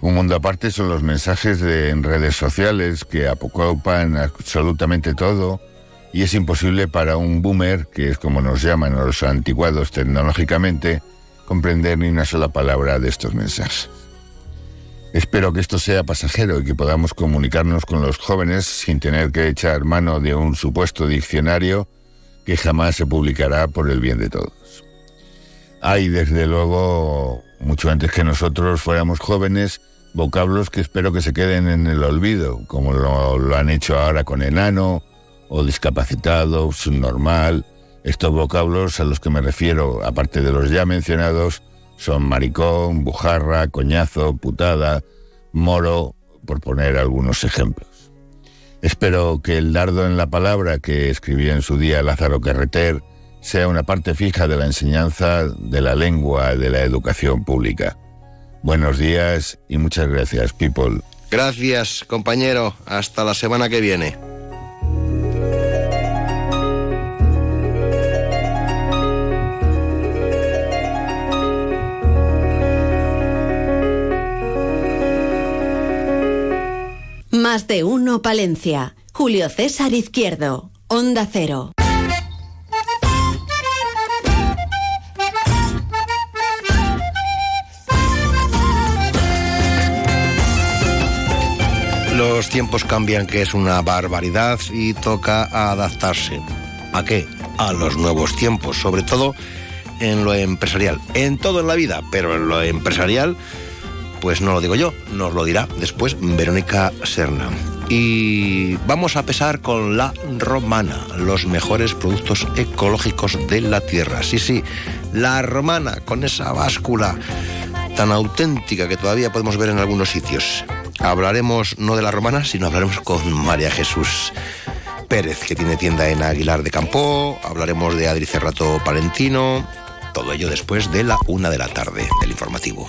Un mundo aparte son los mensajes en redes sociales que apocopan absolutamente todo y es imposible para un boomer, que es como nos llaman los antiguados tecnológicamente, comprender ni una sola palabra de estos mensajes. Espero que esto sea pasajero y que podamos comunicarnos con los jóvenes sin tener que echar mano de un supuesto diccionario que jamás se publicará por el bien de todos. Hay, desde luego, mucho antes que nosotros fuéramos jóvenes, vocablos que espero que se queden en el olvido, como lo, han hecho ahora con enano o discapacitado, subnormal. Estos vocablos a los que me refiero, aparte de los ya mencionados, son maricón, bujarra, coñazo, putada, moro, por poner algunos ejemplos. Espero que el dardo en la palabra que escribió en su día Lázaro Carreter sea una parte fija de la enseñanza de la lengua de la educación pública. Buenos días y muchas gracias, people.
Gracias, compañero. Hasta la semana que viene.
Más de uno Palencia. Julio César Izquierdo. Onda Cero.
Los tiempos cambian, que es una barbaridad, y toca adaptarse. ¿A qué? A los nuevos tiempos, sobre todo en lo empresarial. En todo en la vida, pero en lo empresarial, pues no lo digo yo, nos lo dirá después Verónica Serna. Y vamos a pesar con la romana, los mejores productos ecológicos de la tierra. Sí, sí, la romana, con esa báscula tan auténtica que todavía podemos ver en algunos sitios. Hablaremos no de la romana, sino hablaremos con María Jesús Pérez, que tiene tienda en Aguilar de Campo. Hablaremos de Adri Cerrato Palentino. Todo ello después de la una de la tarde del informativo.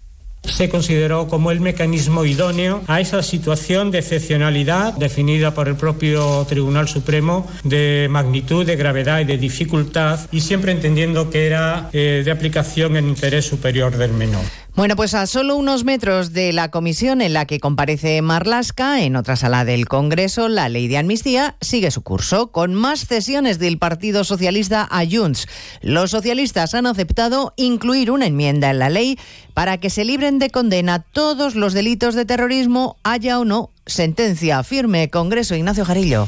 se consideró como el mecanismo idóneo a esa situación de excepcionalidad definida por el propio Tribunal Supremo de magnitud, de gravedad y de dificultad y siempre entendiendo que era eh, de aplicación en interés superior del menor.
Bueno, pues a solo unos metros de la comisión en la que comparece Marlasca, en otra sala del Congreso, la ley de amnistía sigue su curso, con más cesiones del Partido Socialista a Junts. Los socialistas han aceptado incluir una enmienda en la ley para que se libren de condena todos los delitos de terrorismo, haya o no sentencia firme. Congreso Ignacio Jarillo.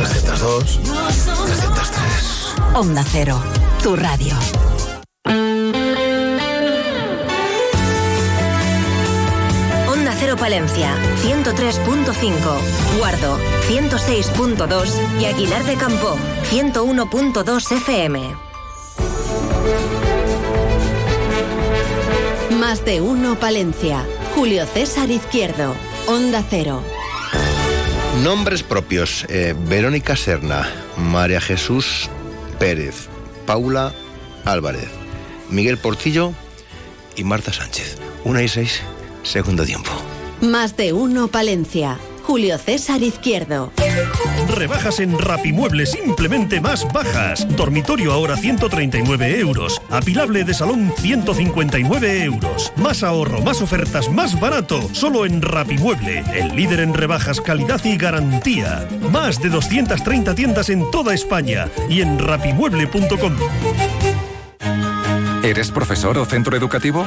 302, 303.
Onda Cero, tu radio. Onda Cero Palencia, 103.5. Guardo, 106.2. Y Aguilar de Campo, 101.2 FM. Más de uno Palencia. Julio César Izquierdo. Onda Cero.
Nombres propios. eh, Verónica Serna, María Jesús Pérez, Paula Álvarez, Miguel Portillo y Marta Sánchez. Una y seis, segundo tiempo.
Más de uno Palencia. Julio César Izquierdo.
Rebajas en Rapimueble simplemente más bajas. Dormitorio ahora 139 euros. Apilable de salón 159 euros. Más ahorro, más ofertas, más barato. Solo en Rapimueble, el líder en rebajas, calidad y garantía. Más de 230 tiendas en toda España y en rapimueble.com.
¿Eres profesor o centro educativo?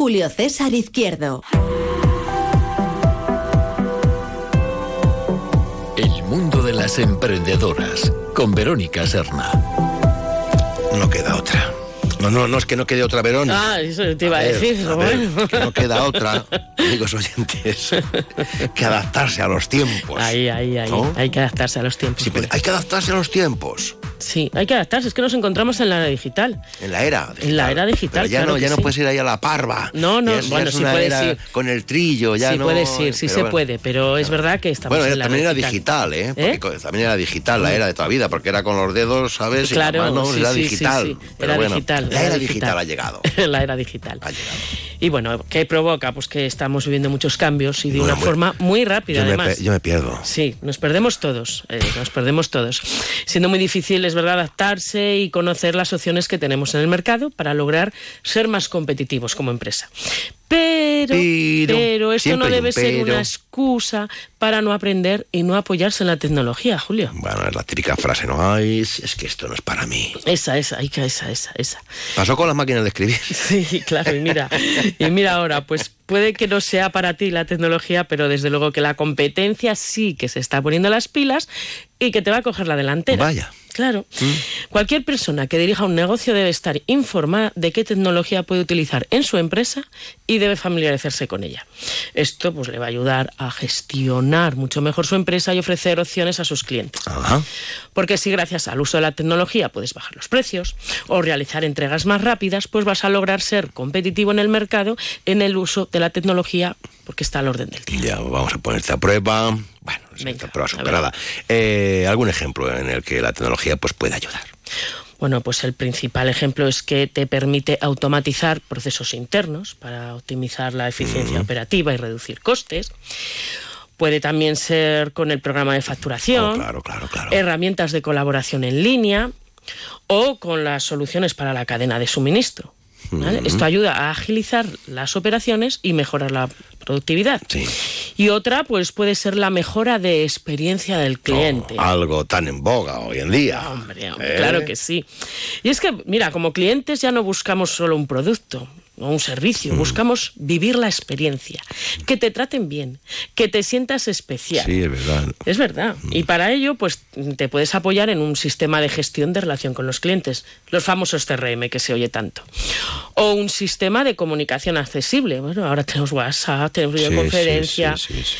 Julio César Izquierdo.
El mundo de las emprendedoras con Verónica Serna.
No queda otra. No, no, no es que no quede otra Verónica.
Ah, eso te iba a,
ver,
decir.
a ver, que no queda otra, amigos oyentes, [laughs] que adaptarse a los tiempos.
Ahí, ahí, ahí.
¿no?
Hay que adaptarse a los tiempos.
Sí, pero hay que adaptarse a los tiempos.
Sí, hay que adaptarse. Es que nos encontramos en la era digital.
En la era.
En la era digital.
Pero ya
claro
no, ya no
sí.
puedes ir ahí a la parva.
No, no,
Ya es- ya
bueno,
es
sí
una
puedes
era
ir.
Con el trillo, ya
sí
no.
puedes ir, sí
pero
se
bueno.
puede, pero es verdad que estamos
Bueno,
en la
también
era
digital, ¿eh? Porque
¿Eh?
también era digital, la era de toda vida, porque era con los dedos, ¿sabes? Y
Claro,
las manos,
sí,
era
sí, sí,
digital.
sí. Era
bueno,
digital,
La
era digital.
digital ha llegado. [laughs]
la era digital. Y bueno, ¿qué provoca? Pues que estamos viviendo muchos cambios y de una
muy-
forma muy rápida,
Yo me,
además.
pe- yo me pierdo.
Sí, nos perdemos todos, eh, nos perdemos todos. Siendo muy difícil, es verdad, adaptarse y conocer las opciones que tenemos en el mercado para lograr ser más competitivos como empresa. Pero, pero, esto no
hay un
debe ser una excusa para no aprender y no apoyarse en la tecnología, Julio.
Bueno, es la típica frase, ¿no? Ay, si es que esto no es para mí.
Esa, esa, ay, que esa, esa, esa.
Pasó con las máquinas de escribir. [laughs]
Sí, claro, y mira, y mira ahora, pues puede que no sea para ti la tecnología, pero desde luego que la competencia sí que se está poniendo las pilas y que te va a coger la delantera.
Vaya.
Claro. Cualquier persona que dirija un negocio debe estar informada de qué tecnología puede utilizar en su empresa y debe familiarizarse con ella. Esto pues le va a ayudar a gestionar mucho mejor su empresa y ofrecer opciones a sus clientes.
Ajá.
Porque si gracias al uso de la tecnología puedes bajar los precios o realizar entregas más rápidas, pues vas a lograr ser competitivo en el mercado en el uso de la tecnología porque está al orden del día.
Ya, vamos a ponerte a prueba. Bueno, es una prueba superada. Eh, ¿Algún ejemplo en el que la tecnología pues, puede ayudar?
Bueno, pues el principal ejemplo es que te permite automatizar procesos internos para optimizar la eficiencia operativa y reducir costes. Puede también ser con el programa de facturación,
Oh, claro, claro, claro.
herramientas de colaboración en línea o con las soluciones para la cadena de suministro. ¿Vale? Esto ayuda a agilizar las operaciones y mejorar la productividad. Y otra, pues puede ser la mejora de experiencia del cliente.
Algo tan en boga hoy en día.
Hombre, hombre,
¿Eh?
claro que sí. Y es que, mira, como clientes ya no buscamos solo un producto o un servicio, buscamos vivir la experiencia, que te traten bien, que te sientas especial.
Sí, es verdad.
Es verdad. Y para ello, pues te puedes apoyar en un sistema de gestión de relación con los clientes, los famosos CRM que se oye tanto. O un sistema de comunicación accesible. Bueno, ahora tenemos WhatsApp, tenemos videoconferencia.
sí, sí.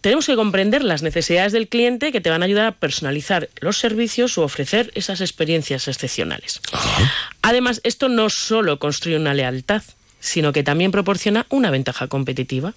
Tenemos que comprender las necesidades del cliente que te van a ayudar a personalizar los servicios o ofrecer esas experiencias excepcionales. Además, esto no solo construye una lealtad, sino que también proporciona una ventaja competitiva.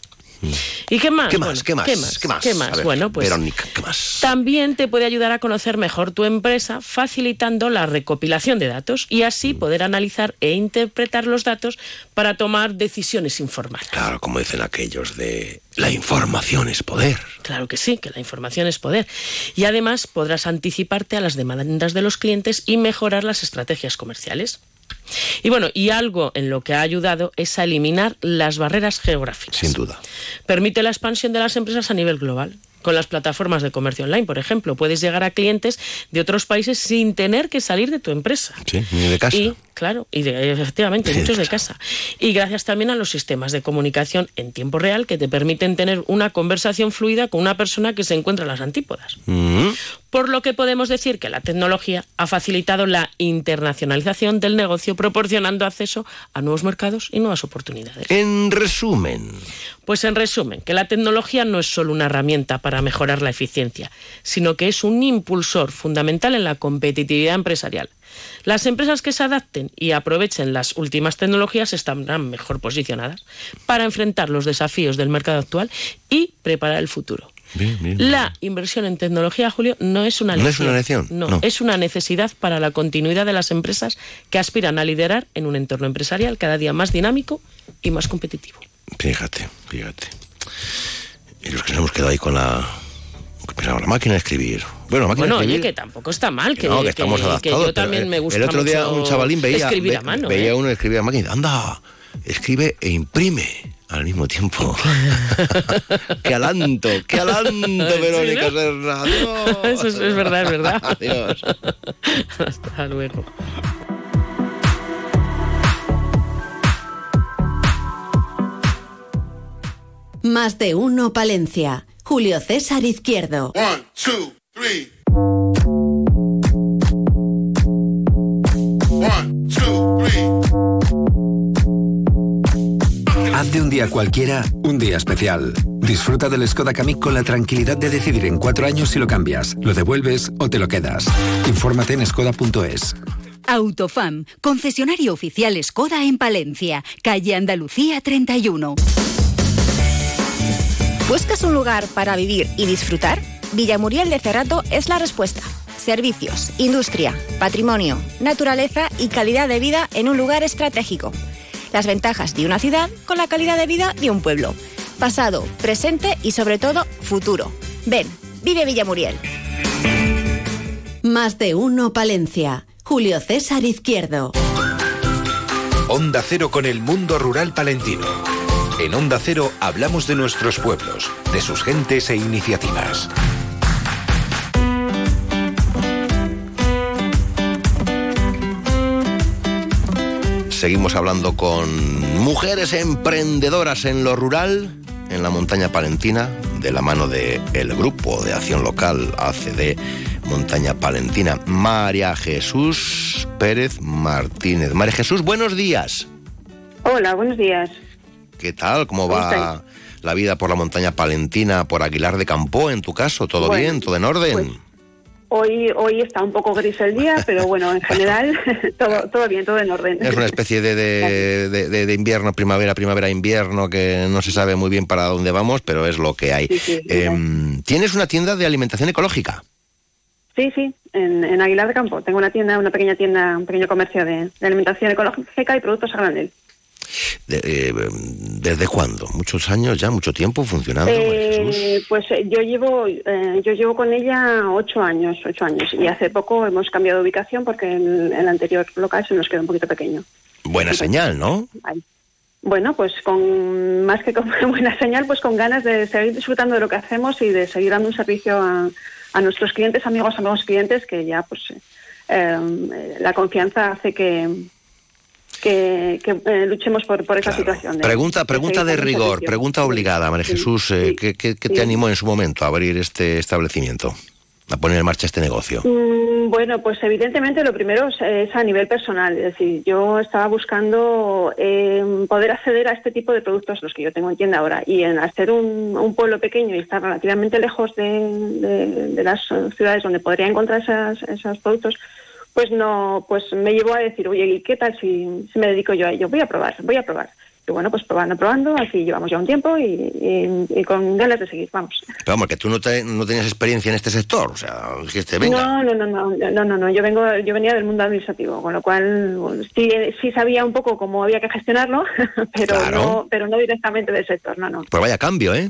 ¿Y qué más?
¿Qué más?
Bueno,
¿Qué más?
¿Qué más?
¿Qué más?
¿Qué más?
A ver,
bueno, pues
Verónica, ¿qué más?
también te puede ayudar a conocer mejor tu empresa, facilitando la recopilación de datos y así poder analizar e interpretar los datos para tomar decisiones informadas.
Claro, como dicen aquellos de la información es poder.
Claro que sí, que la información es poder. Y además podrás anticiparte a las demandas de los clientes y mejorar las estrategias comerciales. Y bueno, y algo en lo que ha ayudado es a eliminar las barreras geográficas.
Sin duda.
Permite la expansión de las empresas a nivel global. Con las plataformas de comercio online, por ejemplo, puedes llegar a clientes de otros países sin tener que salir de tu empresa.
Sí, ni de casa.
Y, claro, y de- efectivamente, [laughs] muchos de casa. Y gracias también a los sistemas de comunicación en tiempo real que te permiten tener una conversación fluida con una persona que se encuentra en las antípodas.
Mm.
Por lo que podemos decir que la tecnología ha facilitado la internacionalización del negocio, proporcionando acceso a nuevos mercados y nuevas oportunidades.
En resumen,
Pues en resumen, que la tecnología no es solo una herramienta para mejorar la eficiencia, sino que es un impulsor fundamental en la competitividad empresarial. Las empresas que se adapten y aprovechen las últimas tecnologías estarán mejor posicionadas para enfrentar los desafíos del mercado actual y preparar el futuro.
Bien, bien.
La inversión en tecnología, Julio, no es una
¿No
lección.
es una lección?
No,
No.
es una necesidad para la continuidad de las empresas que aspiran a liderar en un entorno empresarial cada día más dinámico y más competitivo.
fíjate, fíjate. Y los que nos hemos quedado ahí con la, pensamos, la máquina de escribir. Bueno, la máquina
Bueno,
de
oye,
escribir.
que tampoco está mal, que,
no, que estamos
que- que
adaptados.
yo también me gusta
El otro día
mucho
un chavalín veía,
escribir
ve-
a mano.
veía
¿eh?
uno escribir a máquina. Anda, escribe e imprime al mismo tiempo. [laughs] ¡Qué alanto! ¡Qué alanto, Verónica
Sí, ¿no?
Serna!
Eso es, es verdad, es verdad. [laughs]
Adiós.
Hasta luego.
Más de uno Palencia. Julio César Izquierdo.
One, two, three. One, two, three.
Haz de un día cualquiera un día especial. Disfruta del Skoda Kamiq con la tranquilidad de decidir en cuatro años si lo cambias, lo devuelves o te lo quedas. Infórmate en skoda.es.
Autofam, concesionario oficial Skoda en Palencia, calle Andalucía 31.
¿Buscas un lugar para vivir y disfrutar? Villamuriel de Cerrato es la respuesta. Servicios, industria, patrimonio, naturaleza y calidad de vida en un lugar estratégico. Las ventajas de una ciudad con la calidad de vida de un pueblo. Pasado, presente y sobre todo futuro. Ven, vive Villamuriel.
Más de uno Palencia. Julio César Izquierdo.
Onda Cero con el mundo rural palentino.
En Onda Cero hablamos de nuestros pueblos, de sus gentes e iniciativas.
Seguimos hablando con mujeres emprendedoras en lo rural, en la montaña palentina, de la mano del el grupo de acción local ACD Montaña Palentina, María Jesús Pérez Martínez. María Jesús, buenos días.
Hola, buenos días.
¿Qué tal? ¿Cómo va la vida por la montaña palentina, por Aguilar de Campo, en tu caso? ¿Todo bien? ¿Todo en orden?
Pues, hoy, hoy está un poco gris el día, pero bueno, en general [laughs] todo, todo bien, todo en orden.
Es una especie de, de, de, invierno, primavera, primavera, invierno, que no se sabe muy bien para dónde vamos, pero es lo que hay. Em, ¿Tienes una tienda de alimentación ecológica?
Sí, sí, en, Aguilar de Campo. Tengo una tienda, una pequeña tienda, un pequeño comercio de, alimentación ecológica y productos a granel.
Eh, ¿Desde cuándo? ¿Muchos años ya? ¿Mucho tiempo funcionando?
Eh, pues eh, yo llevo yo llevo con ella ocho años, ocho años. Y hace poco hemos cambiado de ubicación porque el, el anterior local se nos quedó un poquito pequeño.
Buena señal, ¿no?
Bueno, pues con más que con [laughs] buena señal, pues con ganas de seguir disfrutando de lo que hacemos y de seguir dando un servicio a, a nuestros clientes, amigos, amigos clientes, que ya pues eh, la confianza hace que, que, eh, luchemos por, por esa situación.
pregunta pregunta de rigor, pregunta obligada, María Jesús, eh, ¿qué, qué, te animó en su momento a abrir este establecimiento? a poner en marcha este negocio?
Mm, bueno, pues evidentemente lo primero es, a nivel personal. Es decir, yo estaba buscando eh, poder acceder a este tipo de productos, los que yo tengo en tienda ahora, y en hacer un, un pueblo pequeño y estar relativamente lejos de, las ciudades donde podría encontrar esos productos, pues no, pues me llevó a decir, oye, ¿y qué tal si, si me dedico yo a ello? Voy a probar, voy a probar bueno, pues probando, probando, así llevamos ya un tiempo y, con ganas de seguir, vamos.
Pero vamos, que tú no, no tenías experiencia en este sector, o sea, dijiste, venga.
No, no, no, no, no, no, no, yo vengo, yo venía del mundo administrativo, con lo cual sí, sí sabía un poco cómo había que gestionarlo, [laughs] pero no, pero no directamente del sector, no, no.
Pues vaya cambio, ¿eh?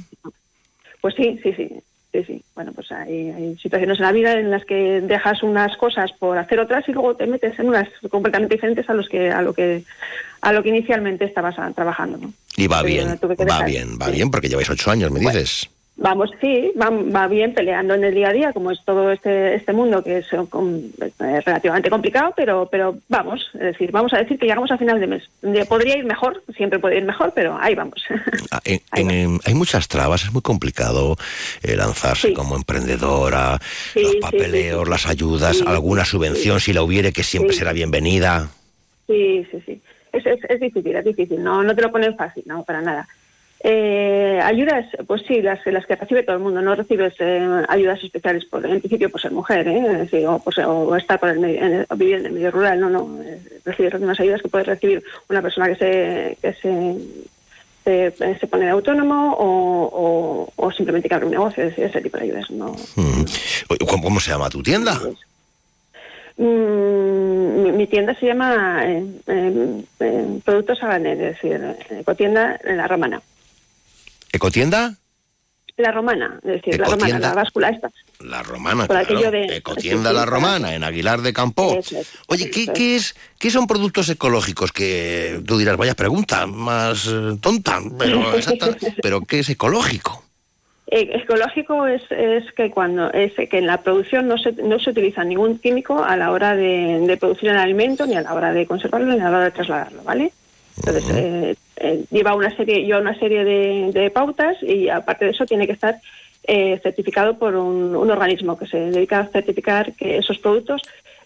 Pues sí, sí, sí. Sí, sí. Bueno, pues hay, hay, situaciones en la vida en las que dejas unas cosas por hacer otras y luego te metes en unas completamente diferentes a los que a lo que a lo que inicialmente estabas trabajando. ¿no?
Y va bien, va bien, va bien, porque lleváis ocho años, me dices.
Vamos, sí, va, bien peleando en el día a día, como es todo este este mundo que es, relativamente complicado, pero pero vamos, es decir, vamos a decir que llegamos a final de mes. Podría ir mejor, siempre puede ir mejor, pero ahí vamos.
Ah, [laughs] hay muchas trabas, es muy complicado eh, lanzarse como emprendedora, los papeleos, las ayudas, alguna subvención, si la hubiere, que siempre será bienvenida.
Sí, sí, sí. Es, es, es difícil, es difícil, no, no te lo ponen fácil, no, para nada. Eh, ayudas, pues sí, las, las que recibe todo el mundo. No recibes eh, ayudas especiales por, en principio, por ser mujer, ¿eh? o, pues, o, estar por el medio, vivir en el medio rural. No, no. Eh, recibes las mismas ayudas que puede recibir una persona que se, que se, se, pone autónomo o, o, simplemente que abre un negocio, ese tipo de ayudas. No,
mm. ¿Cómo, se llama tu tienda?
Mm, mi, tienda se llama Productos Aganet, es decir, ecotienda en la Romana.
¿Ecotienda?
La romana, es decir, la romana, la báscula esta.
La romana, claro. Ecotienda [laughs] La Romana, en Aguilar de Campo. Oye, ¿qué, ¿qué, es, ¿qué son productos ecológicos? Que tú dirás, vaya pregunta, más eh, tonta, pero, [laughs] pero ¿qué es ecológico?
Eh, ecológico es, es que cuando es que en la producción no se, no se utiliza ningún químico a la hora de, de producir el alimento, ni a la hora de conservarlo, ni a la hora de trasladarlo, ¿vale? Entonces, eh, eh, lleva una serie, lleva una serie de, pautas y aparte de eso tiene que estar eh, certificado por un, organismo que se dedica a certificar que esos productos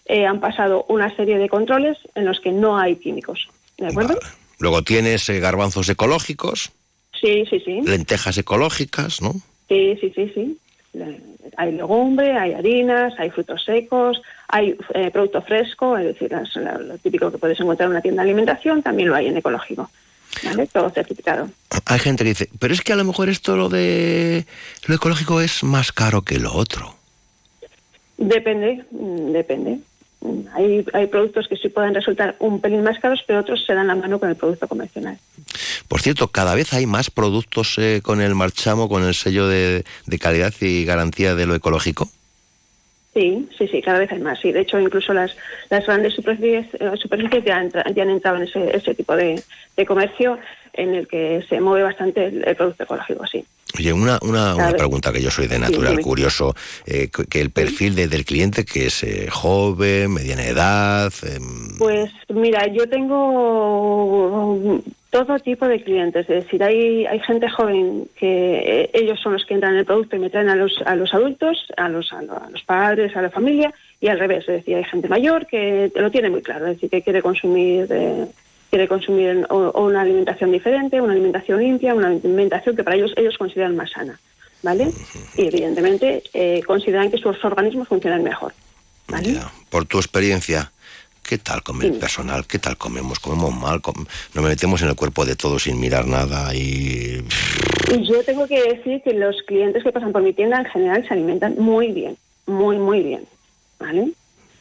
han pasado una serie de controles en los que no hay químicos. ¿De acuerdo?
Luego tienes garbanzos ecológicos.
Sí, sí, sí.
Lentejas ecológicas, ¿no?
Sí, sí, sí, sí hay legumbre, hay harinas, hay frutos secos, hay eh, producto fresco, es decir, lo, típico que puedes encontrar en una tienda de alimentación, también lo hay en ecológico. ¿Vale? Todo certificado.
Hay gente que dice, pero es que a lo mejor esto lo de lo ecológico es más caro que lo otro.
Depende, mm, depende. Hay, hay productos que sí pueden resultar un pelín más caros, pero otros se dan la mano con el producto convencional.
Por cierto, cada vez hay más productos eh, con el marchamo, con el sello de, calidad y garantía de lo ecológico.
Sí, sí, sí, cada vez hay más. Sí, de hecho, incluso las, las grandes superficies, eh, superficies ya, ya, han entrado en ese, ese tipo de, de, comercio en el que se mueve bastante el, el producto ecológico, sí.
Oye, una, una, una, pregunta que yo soy de natural, sí, curioso, eh, que el perfil de, del cliente que es eh, joven, mediana edad. Eh...
Pues mira, yo tengo todo tipo de clientes, es decir, hay, hay gente joven que eh, ellos son los que entran en el producto y me traen a los, a los adultos, a los, a los padres, a la familia, y al revés, es decir, hay gente mayor que lo tiene muy claro, es decir, que quiere consumir eh, quiere consumir una alimentación diferente, una alimentación limpia, una alimentación que para ellos ellos consideran más sana, ¿vale? Y evidentemente eh, consideran que sus organismos funcionan mejor, ¿vale?
Por tu experiencia, ¿qué tal come el personal? ¿Qué tal comemos? ¿Comemos mal? Com ¿Nos metemos en el cuerpo de todos sin mirar nada? Y...
y yo tengo que decir que los clientes que pasan por mi tienda en general se alimentan muy bien, muy, muy bien, ¿vale?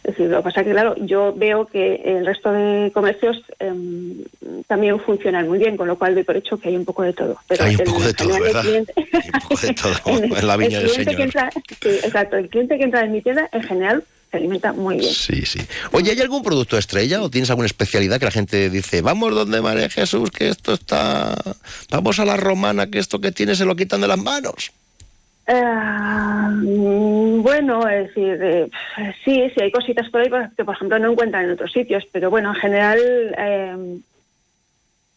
Es decir, lo que pasa es que, claro, yo veo que el resto de comercios eh, también funcionan muy bien, con lo cual doy por hecho que hay un poco de todo.
Pero hay un poco de todo, ¿verdad? Cliente... hay un poco de todo [laughs] en la viña del Señor.
Entra, sí, exacto. El cliente que entra en mi tienda, en general, se alimenta muy bien.
Sí, sí. Oye, ¿hay algún producto estrella o tienes alguna especialidad que la gente dice, vamos donde María Jesús, que esto está... Vamos a la romana, que esto que tiene se lo quitan de las manos?
Uh, bueno, es decir, eh, sí, sí, hay cositas por ahí que, por ejemplo, no encuentran en otros sitios, pero bueno, en general eh,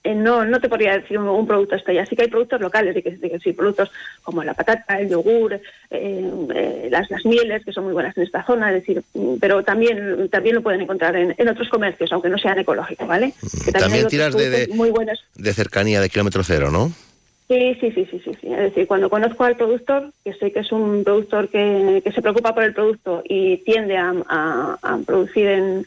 eh, no, no te podría decir un, un, producto estrella. Sí que hay productos locales, sí que, que sí, productos como la patata, el yogur, las, las mieles, que son muy buenas en esta zona, es decir, pero también también lo pueden encontrar en, en otros comercios, aunque no sean ecológicos, ¿vale?
Que también, también tiras de, de, muy buenos. de cercanía, de kilómetro cero, ¿no?
Sí, sí, sí, sí, sí, sí. Es decir, cuando conozco al productor, que sé que es un productor que, que se preocupa por el producto y tiende a, a, a producir en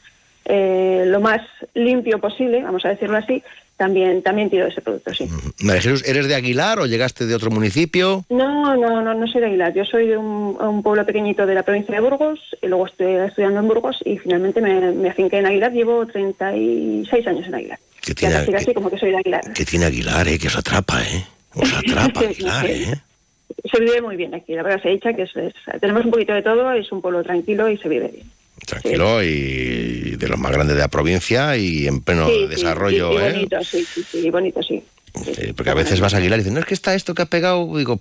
eh, lo más limpio posible, vamos a decirlo así, también también tiro ese producto, sí.
María Jesús, ¿eres de Aguilar o llegaste de otro municipio?
No, no, no, no soy de Aguilar. Yo soy de un, un pueblo pequeñito de la provincia de Burgos, y luego estoy estudiando en Burgos y finalmente me, me afinqué en Aguilar. Llevo 36 años en Aguilar.
Que tiene,
como que soy de Aguilar.
Que tiene Aguilar, eh, que os atrapa, ¿eh? Os [laughs] atrapa Aguilar, ¿eh?
Se vive muy bien aquí, la verdad se dicha que es, es, tenemos un poquito de todo, es un pueblo tranquilo y se vive bien.
Tranquilo sí. y de los más grandes de la provincia y en pleno
sí,
desarrollo,
sí,
¿eh?
Bonito, sí, sí, sí, bonito, sí.
Porque a veces vas a Aguilar y dices, no es que está esto que ha pegado, digo,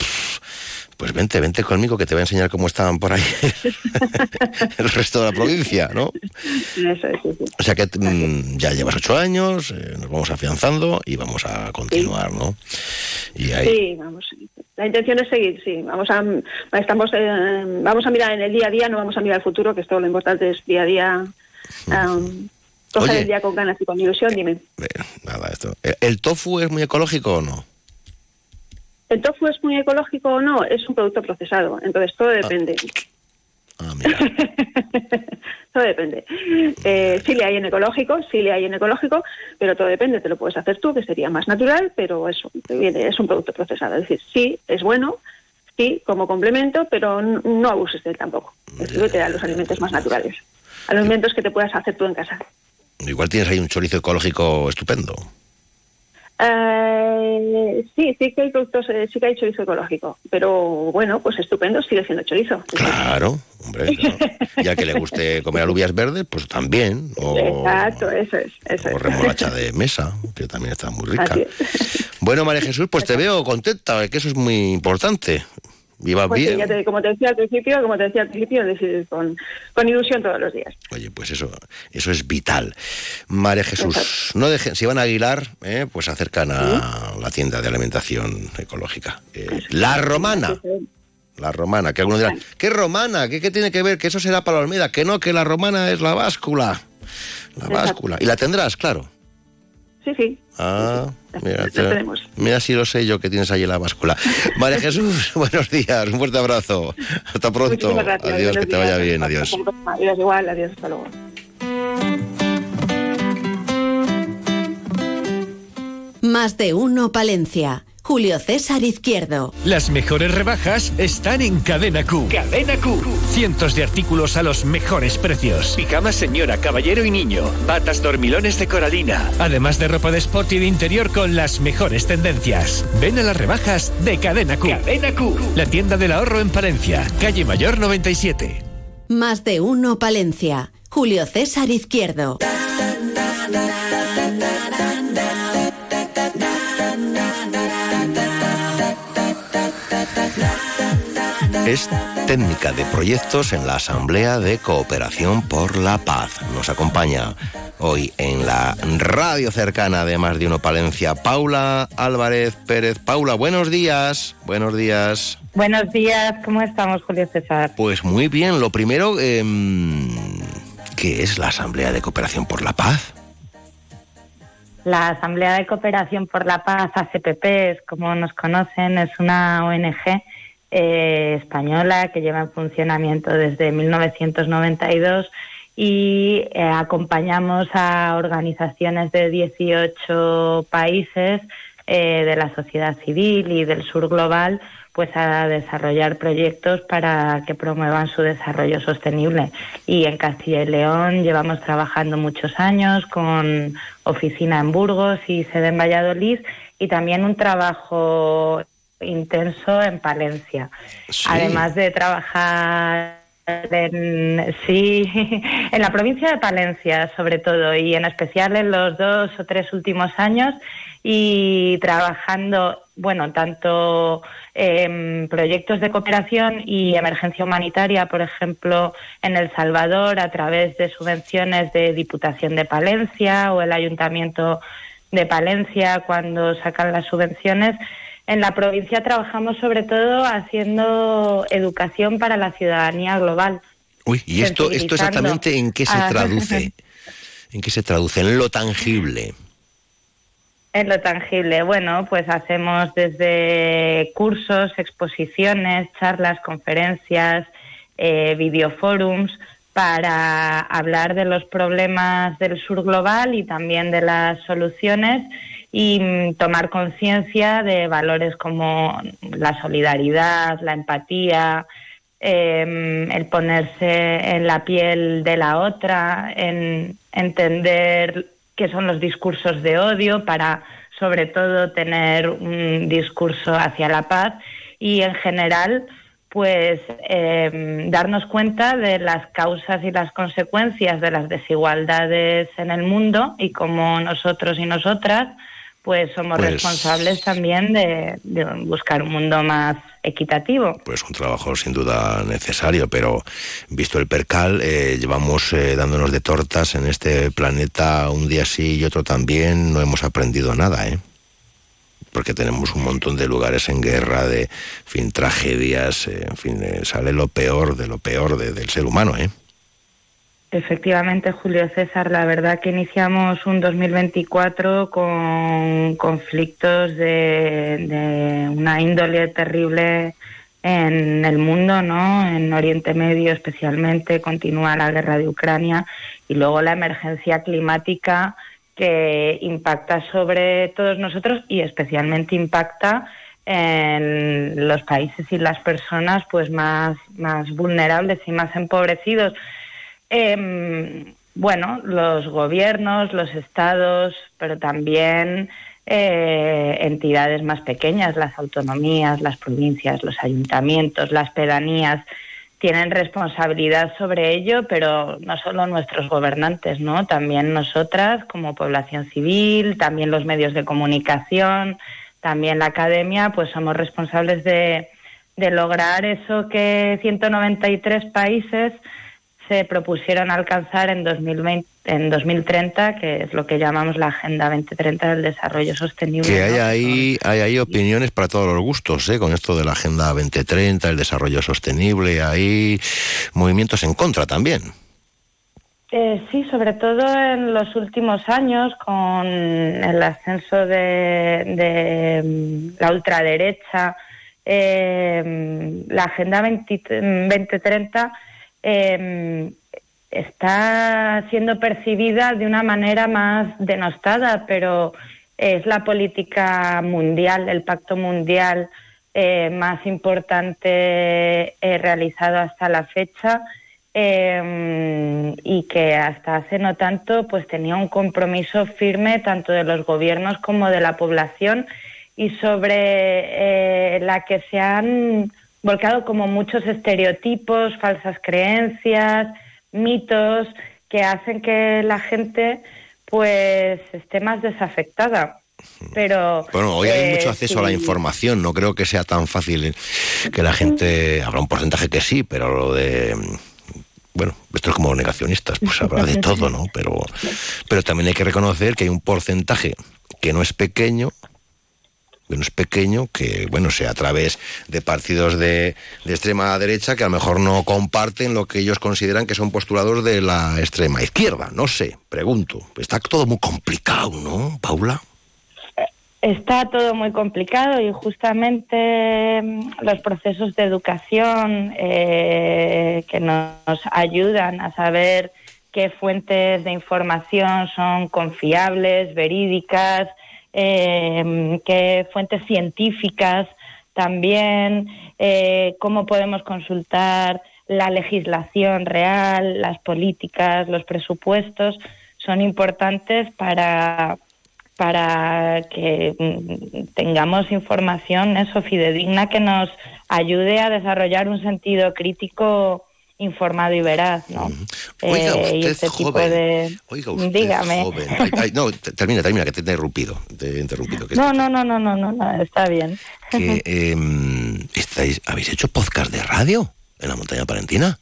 pues vente, vente conmigo que te voy a enseñar cómo estaban por ahí [laughs] el resto de la provincia, ¿no?
Eso.
O sea que mmm, ya llevas ocho años, eh, nos vamos afianzando y vamos a continuar, ¿no?
Y ahí... Sí, vamos. La intención es seguir, sí. Vamos a, estamos, eh, vamos a mirar en el día a día, no vamos a mirar el futuro, que es todo lo importante, es día a día. Um, coger el día con ganas y con ilusión, dime.
Nada, esto. ¿El tofu es muy ecológico o no?
¿El tofu es muy ecológico o no? Es un producto procesado, entonces todo depende.
Ah, mira. [laughs]
todo depende. Eh, sí le hay en ecológico, sí le hay en ecológico, pero todo depende. Te lo puedes hacer tú, que sería más natural, pero es, es un producto procesado. Es decir, sí, es bueno, sí, como complemento, pero no abuses de él tampoco. Es decir, te da los alimentos más naturales. Alimentos que te puedas hacer tú en casa.
Igual tienes ahí un chorizo ecológico estupendo.
Uh, sí, sí que hay productos, eh, sí que hay chorizo ecológico, pero bueno, pues estupendo, sigue siendo chorizo.
Claro, hombre, [laughs] claro. ya que le guste comer alubias verdes, pues también. O,
Exacto, eso es. Eso
o
es.
remolacha de mesa, que también está muy rica. Bueno, María Jesús, pues te veo contenta, que eso es muy importante. Viva
pues
bien.
Sí, ya te, como te decía al principio, como te decía al principio, con, con, ilusión todos los días.
Oye, pues eso, eso es vital. María Jesús, Exacto. no dejen, si van a Aguilar, eh, pues acercan a ¿Sí? la tienda de alimentación ecológica. Eh, la Romana. La romana, que algunos dirán, ¿qué romana? ¿Qué, ¿Qué, tiene que ver? Que eso será para la Olmeda. Que no, que la romana es la báscula. La Exacto. báscula. Y la tendrás, claro.
Sí, sí.
Ah, mira, te, mira si lo sé yo que tienes ahí la báscula. María [laughs] Jesús, [laughs] buenos días, un fuerte abrazo. Hasta pronto.
Gracias,
adiós, que te vaya bien, adiós.
Adiós, igual, adiós, hasta luego.
Más de uno, Palencia. Julio César Izquierdo.
Las mejores rebajas están en Cadena Q.
Cadena Q.
Cientos de artículos a los mejores precios.
Pijama señora, caballero y niño. Batas dormilones de coralina.
Además de ropa de sport y de interior con las mejores tendencias. Ven a las rebajas de Cadena Q.
Cadena Q.
La tienda del ahorro en Palencia, calle Mayor 97.
Más de uno Palencia. Julio César Izquierdo.
Es técnica de proyectos en la Asamblea de Cooperación por la Paz. Nos acompaña hoy en la radio cercana de Más de Uno Palencia, Paula Álvarez Pérez. Paula, buenos días. Buenos días.
Buenos días, ¿cómo estamos, Julio César?
Pues muy bien. Lo primero, em, ¿qué es la Asamblea de Cooperación por la Paz?
La Asamblea de Cooperación por la Paz, ACPP, como nos conocen, es una ONG eh, española que lleva en funcionamiento desde 1992 y eh, acompañamos a organizaciones de 18 países eh, de la sociedad civil y del sur global pues a desarrollar proyectos para que promuevan su desarrollo sostenible. Y en Castilla y León llevamos trabajando muchos años con oficina en Burgos y sede en Valladolid y también un trabajo intenso en Palencia. Además de trabajar en, sí, [laughs] en la provincia de Palencia sobre todo y en especial en los dos o tres últimos años y trabajando, bueno, tanto en proyectos de cooperación y emergencia humanitaria, por ejemplo, en El Salvador a través de subvenciones de Diputación de Palencia o el Ayuntamiento de Palencia cuando sacan las subvenciones en la provincia trabajamos sobre todo haciendo educación para la ciudadanía global.
Uy, ¿y esto, esto exactamente en qué se traduce? [laughs] ¿En qué se traduce? En lo tangible.
En lo tangible, bueno, pues hacemos desde cursos, exposiciones, charlas, conferencias, eh, videoforums para hablar de los problemas del sur global y también de las soluciones y mm, tomar conciencia de valores como la solidaridad, la empatía, em, el ponerse en la piel de la otra, en entender qué son los discursos de odio para sobre todo tener un discurso hacia la paz y en general pues em, darnos cuenta de las causas y las consecuencias de las desigualdades en el mundo y cómo nosotros y nosotras pues somos pues responsables también de, buscar un mundo más equitativo.
Pues un trabajo sin duda necesario, pero visto el percal, eh, llevamos eh, dándonos de tortas en este planeta un día sí y otro también, no hemos aprendido nada, ¿eh? Porque tenemos un montón de lugares en guerra, de fin, tragedias, eh, en fin, sale lo peor de lo peor del ser humano, ¿eh?
Efectivamente, Julio César, la verdad que iniciamos un 2024 con conflictos de, una índole terrible en el mundo, ¿no? En Oriente Medio especialmente continúa la guerra de Ucrania y luego la emergencia climática que impacta sobre todos nosotros y especialmente impacta en los países y las personas pues más, más vulnerables y más empobrecidos. Eh, bueno, los gobiernos, los estados, pero también eh, entidades más pequeñas, las autonomías, las provincias, los ayuntamientos, las pedanías, tienen responsabilidad sobre ello, pero no solo nuestros gobernantes, ¿no? También nosotras como población civil, también los medios de comunicación, también la academia, pues somos responsables de lograr eso que 193 países se propusieron alcanzar en, 2020, en 2030, que es lo que llamamos la Agenda 2030 del Desarrollo Sostenible.
Que hay, ahí, hay ahí opiniones para todos los gustos, ¿eh? con esto de la Agenda 2030, el desarrollo sostenible, hay movimientos en contra también.
Eh, sí, sobre todo en los últimos años, con el ascenso de, mm, la ultraderecha, eh, la Agenda 2030 eh, está siendo percibida de una manera más denostada, pero es la política mundial, el pacto mundial eh, más importante eh, realizado hasta la fecha em, y que hasta hace no tanto pues tenía un compromiso firme tanto de los gobiernos como de la población y sobre eh, la que se han volcado como muchos estereotipos, falsas creencias, mitos que hacen que la gente pues esté más desafectada. Pero
bueno, hoy hay
eh,
mucho acceso a la información, no creo que sea tan fácil que la gente, habrá un porcentaje que sí, pero lo de bueno, esto es como negacionistas, pues habrá de todo, ¿no? Pero, pero también hay que reconocer que hay un porcentaje que no es pequeño, que no es pequeño, que bueno, sea a través de partidos de, de extrema derecha que a lo mejor no comparten lo que ellos consideran que son postulados de la extrema izquierda. No sé, pregunto. Está todo muy complicado, ¿no, Paula?
Está todo muy complicado y justamente mm, los procesos de educación eh, que nos ayudan a saber qué fuentes de información son confiables, verídicas, eh, qué fuentes científicas también, eh, cómo podemos consultar la legislación real, las políticas, los presupuestos, son importantes para para que mm, tengamos información eso fidedigna que nos ayude a desarrollar un sentido crítico informado y veraz, ¿no?
Oiga
Eh, y
usted
este tipo
joven,
de
Oiga usted
dígame.
joven. Ay, ay, no, te- termina, termina, que te he interrumpido. Te he interrumpido. Que,
No, no, no, no, no, no, no, está bien.
que, em, estáis, ¿Habéis hecho podcast de radio en la montaña palentina?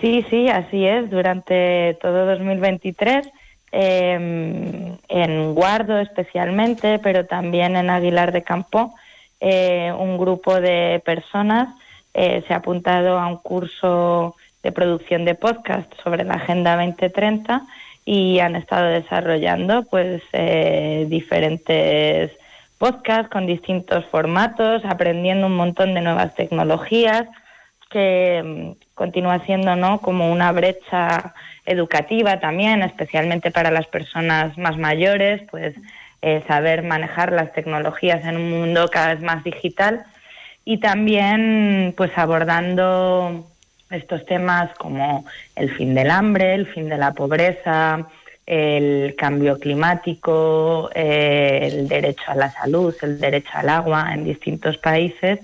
Sí, sí, así es. Durante todo 2023, eh, en Guardo especialmente, pero también en Aguilar de Campo, eh, un grupo de personas eh, se ha apuntado a un curso de producción de podcast sobre la Agenda 2030 y han estado desarrollando pues eh, diferentes podcasts con distintos formatos, aprendiendo un montón de nuevas tecnologías que mm, continúa siendo no como una brecha educativa también, especialmente para las personas más mayores, pues eh, saber manejar las tecnologías en un mundo cada vez más digital y también pues abordando estos temas como el fin del hambre, el fin de la pobreza, el cambio climático, el derecho a la salud, el derecho al agua en distintos países,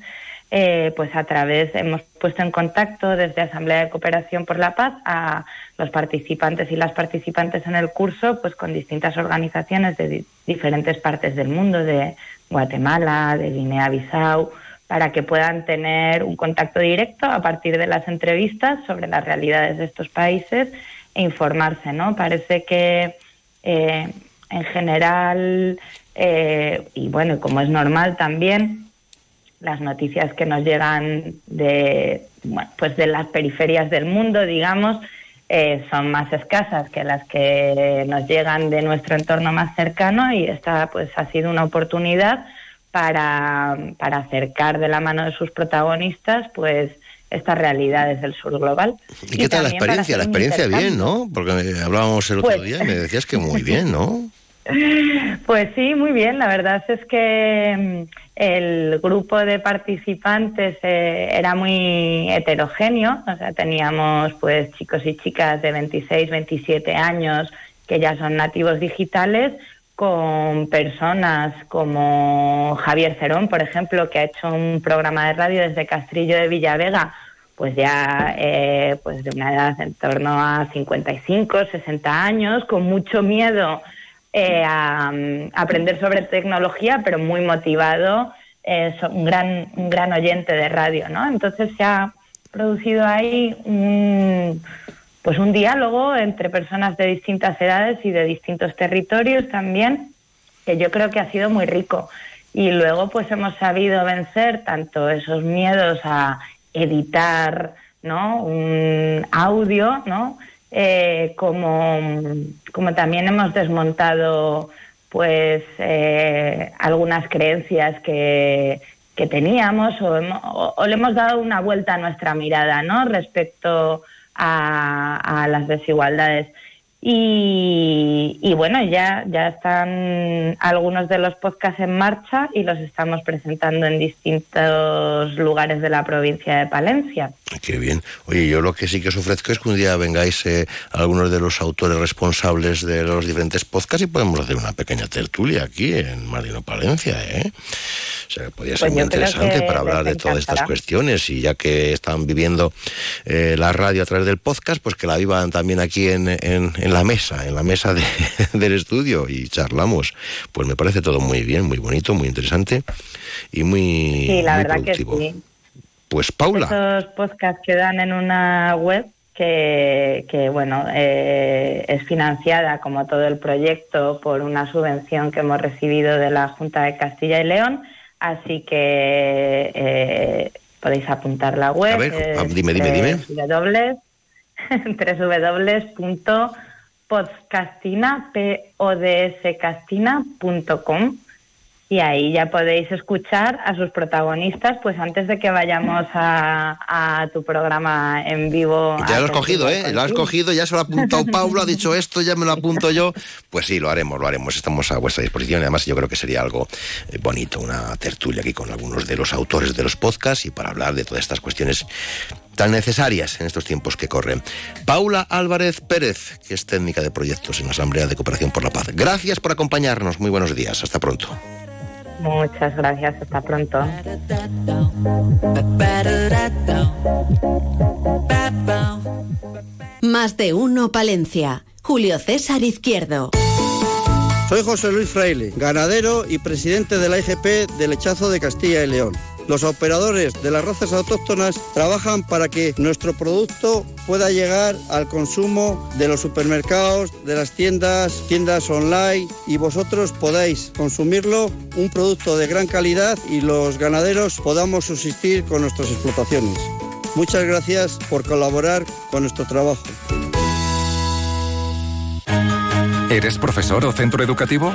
eh, pues a través hemos puesto en contacto desde Asamblea de Cooperación por la Paz a los participantes y las participantes en el curso, pues con distintas organizaciones de di- diferentes partes del mundo, de Guatemala, de Guinea-Bissau, para que puedan tener un contacto directo a partir de las entrevistas sobre las realidades de estos países e informarse, ¿no? Parece que eh, en general, eh, y bueno, como es normal también, las noticias que nos llegan de, pues de las periferias del mundo, digamos, eh, son más escasas que las que nos llegan de nuestro entorno más cercano y esta pues ha sido una oportunidad para, para acercar de la mano de sus protagonistas pues estas realidades del sur global.
¿Y qué tal la experiencia? La experiencia bien. ¿no? Porque hablábamos el otro
Pues-
día y [laughs] me decías que muy bien, ¿no?
Pues sí, muy bien. La verdad es que mm, el grupo de participantes eh, era muy heterogéneo. O sea, teníamos pues chicos y chicas de 26, 27 años que ya son nativos digitales, con personas como Javier Cerón, por ejemplo, que ha hecho un programa de radio desde Castrillo de Villavega, pues ya eh, pues de una edad en torno a 55, 60 años, con mucho miedo eh, a, mm, aprender sobre tecnología, pero muy motivado, es un gran, un gran oyente de radio, ¿no? Entonces se ha producido ahí un, pues un diálogo entre personas de distintas edades y de distintos territorios también, que yo creo que ha sido muy rico. Y luego pues hemos sabido vencer tanto esos miedos a editar ¿no? un audio, ¿no? Eh, como, como también hemos desmontado pues eh, algunas creencias que, que teníamos o, o le hemos dado una vuelta a nuestra mirada ¿no? respecto a, a las desigualdades. Y, y bueno, ya, ya están algunos de los podcasts en marcha y los estamos presentando en distintos lugares de la provincia de Palencia.
Qué bien. Oye, yo lo que sí que os ofrezco es que un día vengáis eh, algunos de los autores responsables de los diferentes podcasts y podemos hacer una pequeña tertulia aquí en Marino Palencia, ¿eh? O sea, podría ser
Pues
muy interesante
que
para hablar de todas estas cuestiones y ya que están viviendo eh, la radio a través del podcast, pues que la vivan también aquí en, en- en la mesa, en la mesa de- [laughs] del estudio y charlamos. Pues me parece todo muy bien, muy bonito, muy interesante y muy,
Sí, la
muy
verdad que
productivo.
sí.
Pues Paula.
Esos podcasts quedan en una web que, que, bueno, eh, es financiada como todo el proyecto por una subvención que hemos recibido de la Junta de Castilla y León, así que eh, podéis apuntar la web.
A ver,
es
ah, dime, dime, dime.
www- [laughs] www.podcastina, P-O-D-S-castina.com y ahí ya podéis escuchar a sus protagonistas pues antes de que vayamos a, a tu programa en vivo.
Ya
a
lo has cogido, ¿eh? Lo has cogido, ya se lo ha apuntado Pablo, ha dicho esto, ya me lo apunto yo. Pues sí, lo haremos, lo haremos. Estamos a vuestra disposición. y Además, yo creo que sería algo eh, bonito, una tertulia aquí con algunos de los autores de los podcasts y para hablar de todas estas cuestiones tan necesarias en estos tiempos que corren. Paula Álvarez Pérez, que es técnica de proyectos en la Asamblea de Cooperación por la Paz. Gracias por acompañarnos. Muy buenos días. Hasta pronto.
Muchas gracias, hasta pronto.
Más de uno Palencia. Julio César Izquierdo.
Soy José Luis Fraile, ganadero y presidente de la IGP de Lechazo de Castilla y León. Los operadores de las razas autóctonas trabajan para que nuestro producto pueda llegar al consumo de los supermercados, de las tiendas, tiendas online y vosotros podáis consumirlo, un producto de gran calidad y los ganaderos podamos subsistir con nuestras explotaciones. Muchas gracias por colaborar con nuestro trabajo.
¿Eres profesor o centro educativo?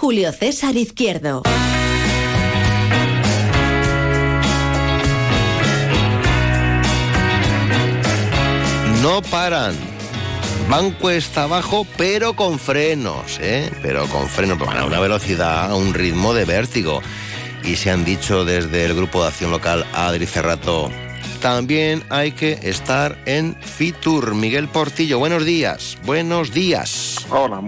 Julio César Izquierdo.
No paran. Van cuesta abajo, pero con frenos, ¿eh? Pero con frenos, van a una velocidad, a un ritmo de vértigo. Y se han dicho desde el Grupo de Acción Local Adri Cerrato, también hay que estar en Fitur. Miguel Portillo, buenos días. Buenos días.
Hola,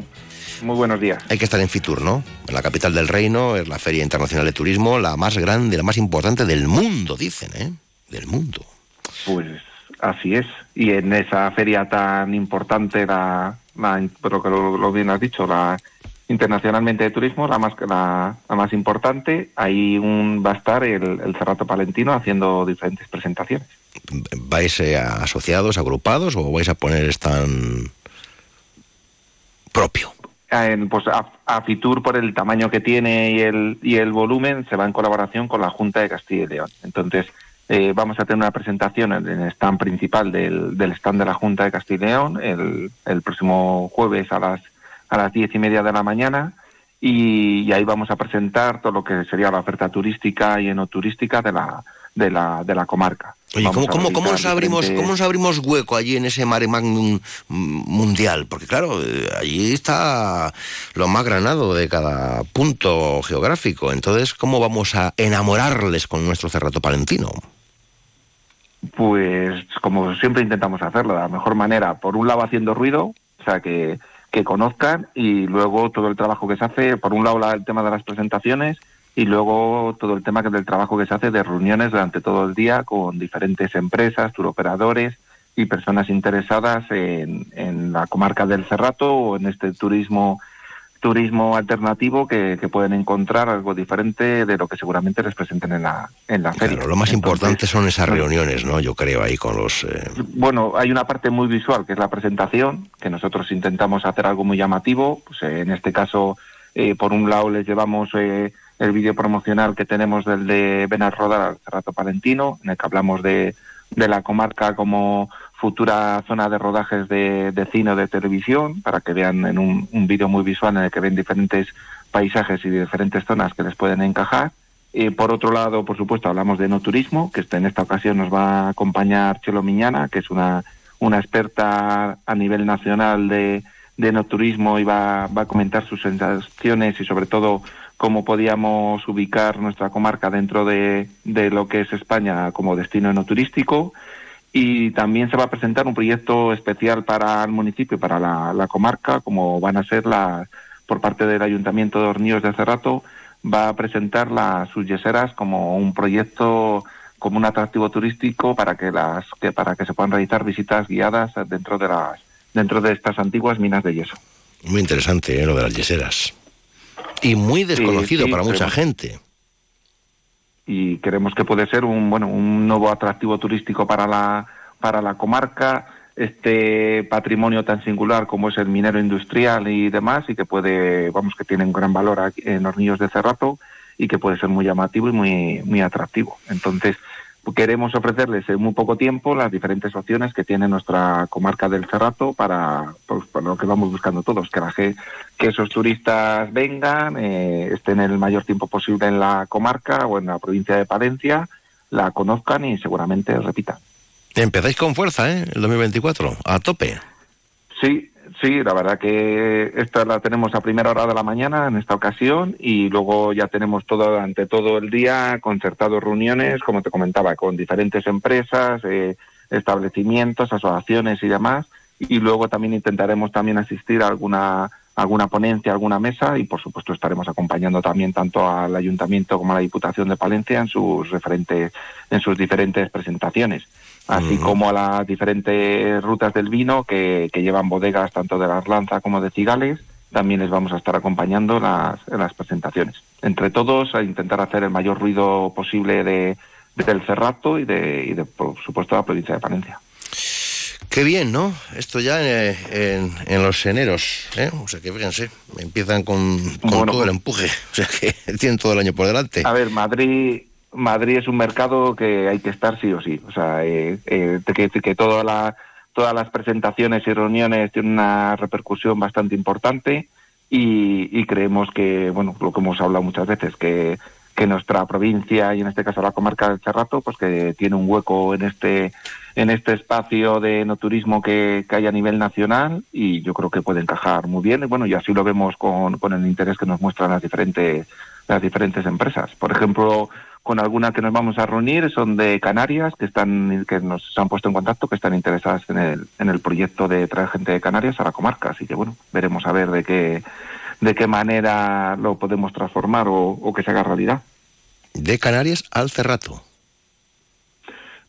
muy buenos días.
Hay que estar en Fitur, ¿no? En la capital del reino, es la Feria Internacional de Turismo, la más grande, la más importante del mundo, dicen, ¿eh? Del mundo.
Pues así es. Y en esa feria tan importante, la, la pero que lo, lo bien has dicho, la internacionalmente de turismo, la más la, la más importante, ahí un, va a estar el, el Cerrato Palentino haciendo diferentes presentaciones.
¿Vais eh, asociados, agrupados o vais a poner stand propio?
En, pues a, a, Fitur, por el tamaño que tiene y el, y el volumen, se va en colaboración con la Junta de Castilla y León. Entonces, eh, vamos a tener una presentación en el stand principal del, del stand de la Junta de Castilla y León el, el próximo jueves a las a las diez y media de la mañana y, ahí vamos a presentar todo lo que sería la oferta turística y enoturística de la de la, de la comarca.
Oye, ¿cómo, cómo, cómo, nos abrimos, diferentes... ¿cómo nos abrimos hueco allí en ese mare magnum mundial? Porque claro, eh, allí está lo más granado de cada punto geográfico. Entonces, ¿cómo vamos a enamorarles con nuestro cerrato palentino?
Pues como siempre intentamos hacerlo, de la mejor manera. Por un lado haciendo ruido, o sea que que conozcan y luego todo el trabajo que se hace, por un lado la, el tema de las presentaciones y luego todo el tema del trabajo que se hace de reuniones durante todo el día con diferentes empresas, turoperadores y personas interesadas en, en la comarca del Cerrato o en este turismo turismo alternativo que, que, pueden encontrar algo diferente de lo que seguramente les presenten en la, en la feria.
Claro, lo más Entonces, importante son esas reuniones, ¿no? Yo creo ahí con los... Eh...
Bueno, hay una parte muy visual que es la presentación, que nosotros intentamos hacer algo muy llamativo. Pues, eh, en este caso, eh, por un lado les llevamos eh, el vídeo promocional que tenemos del de Venas Rodar al Cerrato Palentino, en el que hablamos de, de la comarca como futura zona de rodajes de, de cine o de televisión, para que vean en un, un vídeo muy visual en el que ven diferentes paisajes y diferentes zonas que les pueden encajar. Y por otro lado, por supuesto, hablamos de no turismo, que este, en esta ocasión nos va a acompañar Chelo Miñana, que es una, una experta a nivel nacional de, de no turismo y va, va a comentar sus sensaciones y sobre todo cómo podíamos ubicar nuestra comarca dentro de, de lo que es España como destino no turístico y también se va a presentar un proyecto especial para el municipio, para la, comarca, como van a ser la, por parte del Ayuntamiento de Hornillos de Cerrato, va a presentar las sus yeseras como un proyecto como un atractivo turístico para que las que para que se puedan realizar visitas guiadas dentro de las dentro de estas antiguas minas de yeso.
Muy interesante ¿eh? lo de las yeseras. Y muy desconocido
Sí, sí,
para mucha
creemos-
gente.
y creemos que puede ser un bueno un nuevo atractivo turístico para la para la comarca este patrimonio tan singular como es el minero industrial y demás y que puede vamos que tiene un gran valor aquí en Hornillos de Cerrato y que puede ser muy llamativo y muy muy atractivo entonces queremos ofrecerles en muy poco tiempo las diferentes opciones que tiene nuestra comarca del Cerrato para, pues, para lo que vamos buscando todos, que, la, que esos turistas vengan, eh, estén el mayor tiempo posible en la comarca o en la provincia de Palencia, la conozcan y seguramente repitan.
Empezáis con fuerza, ¿eh? El 2024, a tope.
Sí, sí, la verdad que esta la tenemos a primera hora de la mañana en esta ocasión y luego ya tenemos todo durante todo el día concertados reuniones, como te comentaba, con diferentes empresas, eh, establecimientos, asociaciones y demás. Y luego también intentaremos también asistir a alguna alguna ponencia, alguna mesa y por supuesto estaremos acompañando también tanto al ayuntamiento como a la Diputación de Palencia en sus referentes, en sus diferentes presentaciones así como a las diferentes rutas del vino que, que llevan bodegas tanto de la Arlanza como de Cigales, también les vamos a estar acompañando las, en las presentaciones. Entre todos, a intentar hacer el mayor ruido posible de, del Cerrato y de, y de, por supuesto, la provincia de Palencia.
Qué bien, ¿no? Esto ya en, en- en los eneros, ¿eh? O sea que fíjense, empiezan con, con
Bueno,
todo el
pues-
empuje. [laughs] O sea que tienen todo el año por delante.
A ver, Madrid Madrid es un mercado que hay que estar sí o sí. O sea, eh, eh, decir que toda la- todas las presentaciones y reuniones tienen una repercusión bastante importante y, creemos que, bueno, lo que hemos hablado muchas veces, que, que nuestra provincia y en este caso la comarca del Cerrato, pues que tiene un hueco en este en este espacio de no turismo que, que hay a nivel nacional y yo creo que puede encajar muy bien y bueno y así lo vemos con, con el interés que nos muestran las diferentes las diferentes empresas por ejemplo con alguna que nos vamos a reunir son de Canarias que están que nos han puesto en contacto que están interesadas en el en el proyecto de traer gente de Canarias a la comarca así que bueno veremos a ver de qué de qué manera lo podemos transformar o, o que se haga realidad
De Canarias al Cerrato.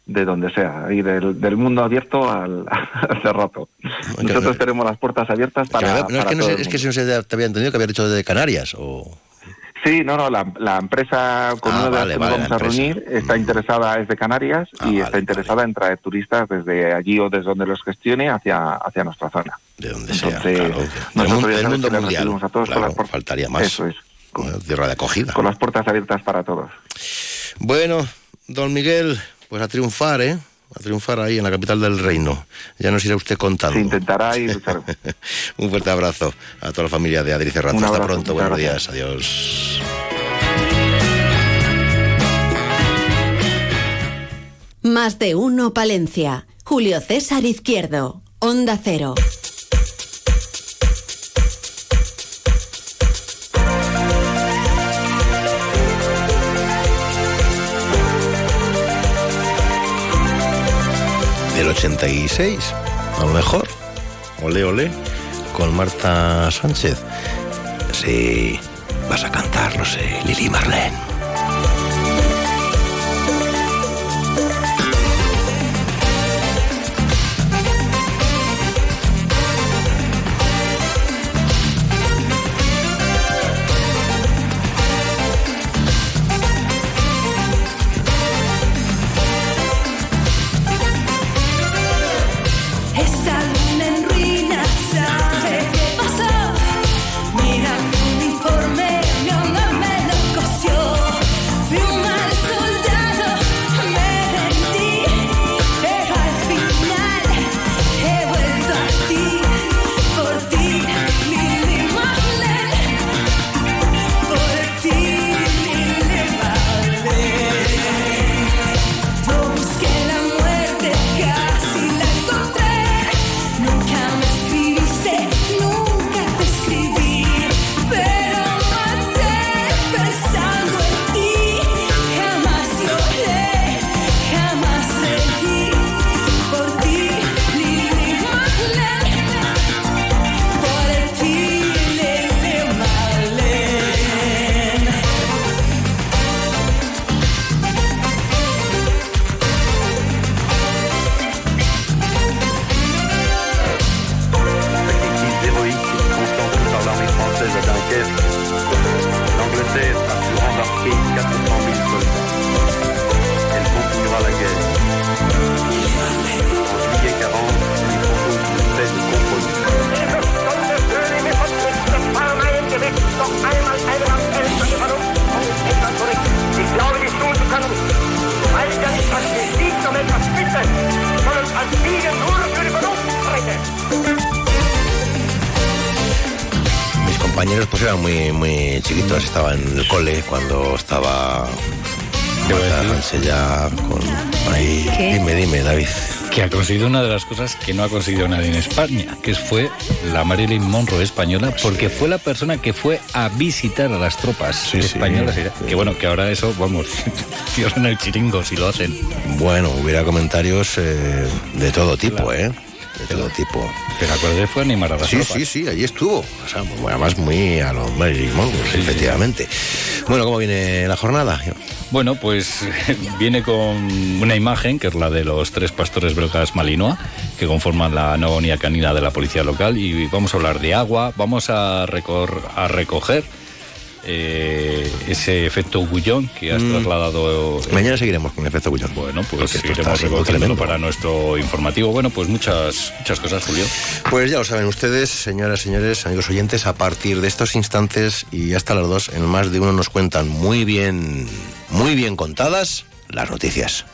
de donde sea, y del, del mundo abierto al, [laughs] al cerrato. Nosotros tenemos las puertas abiertas para,
no, es
para
que, no
todo
sé,
el
es que si no se te había entendido que había dicho de Canarias. O...
Sí, no, no, la, la empresa con
Ah,
una de las
vale,
que
vale,
nos vamos a reunir está interesada, es de Canarias
Ah,
y está interesada en traer turistas desde allí o desde donde los gestione hacia, hacia nuestra zona.
De donde
Entonces,
sea, claro. Del
nosotros
mundo, del mundo mundial.
recibimos a todos con las puertas-
faltaría más.
Eso es.
Tierra de acogida.
Con las puertas abiertas para todos.
Bueno, don Miguel, pues a triunfar, ¿eh? A triunfar ahí en la capital del reino. Ya nos irá usted contando.
Se intentará y luchar. [laughs]
Un fuerte abrazo a toda la familia de Adri Cerrato. Hasta pronto, buenos
gracias.
días, adiós.
Más de uno Palencia. Julio César Izquierdo. Onda Cero.
86, a lo mejor. Ole, ole. Con Marta Sánchez. Sí, vas a cantar, no sé, Lili Marlene.
Conseguido una de las cosas que no ha conseguido nadie en España, que fue la Marilyn Monroe española, porque fue la persona que fue a visitar a las tropas españolas. Que bueno, que ahora eso, vamos, [laughs] cierran el chiringo si lo hacen.
Bueno, hubiera comentarios eh, de todo tipo, ¿eh? De todo tipo.
Pero acuérdate, fue a animar a las
Sí,
tropas.
sí, sí, allí estuvo. O sea, además muy a los Marilyn Monroe, efectivamente. Bueno, ¿cómo viene la jornada?
Bueno, pues [laughs] viene con una imagen que es la de los tres pastores belgas Malinois que conforman la nueva unidad canina de la policía local y vamos a hablar de agua, vamos a, recor- a recoger eh, ese efecto Gullón que has
Mm.
trasladado.
Mañana seguiremos con efecto Gullón.
Bueno, pues seguiremos recogiéndolo para nuestro informativo. Bueno, pues muchas, muchas cosas, Julio.
Pues ya lo saben ustedes, señoras, señores, amigos oyentes, a partir de estos instantes y hasta las dos, en más de uno nos cuentan muy bien, muy bien contadas las noticias.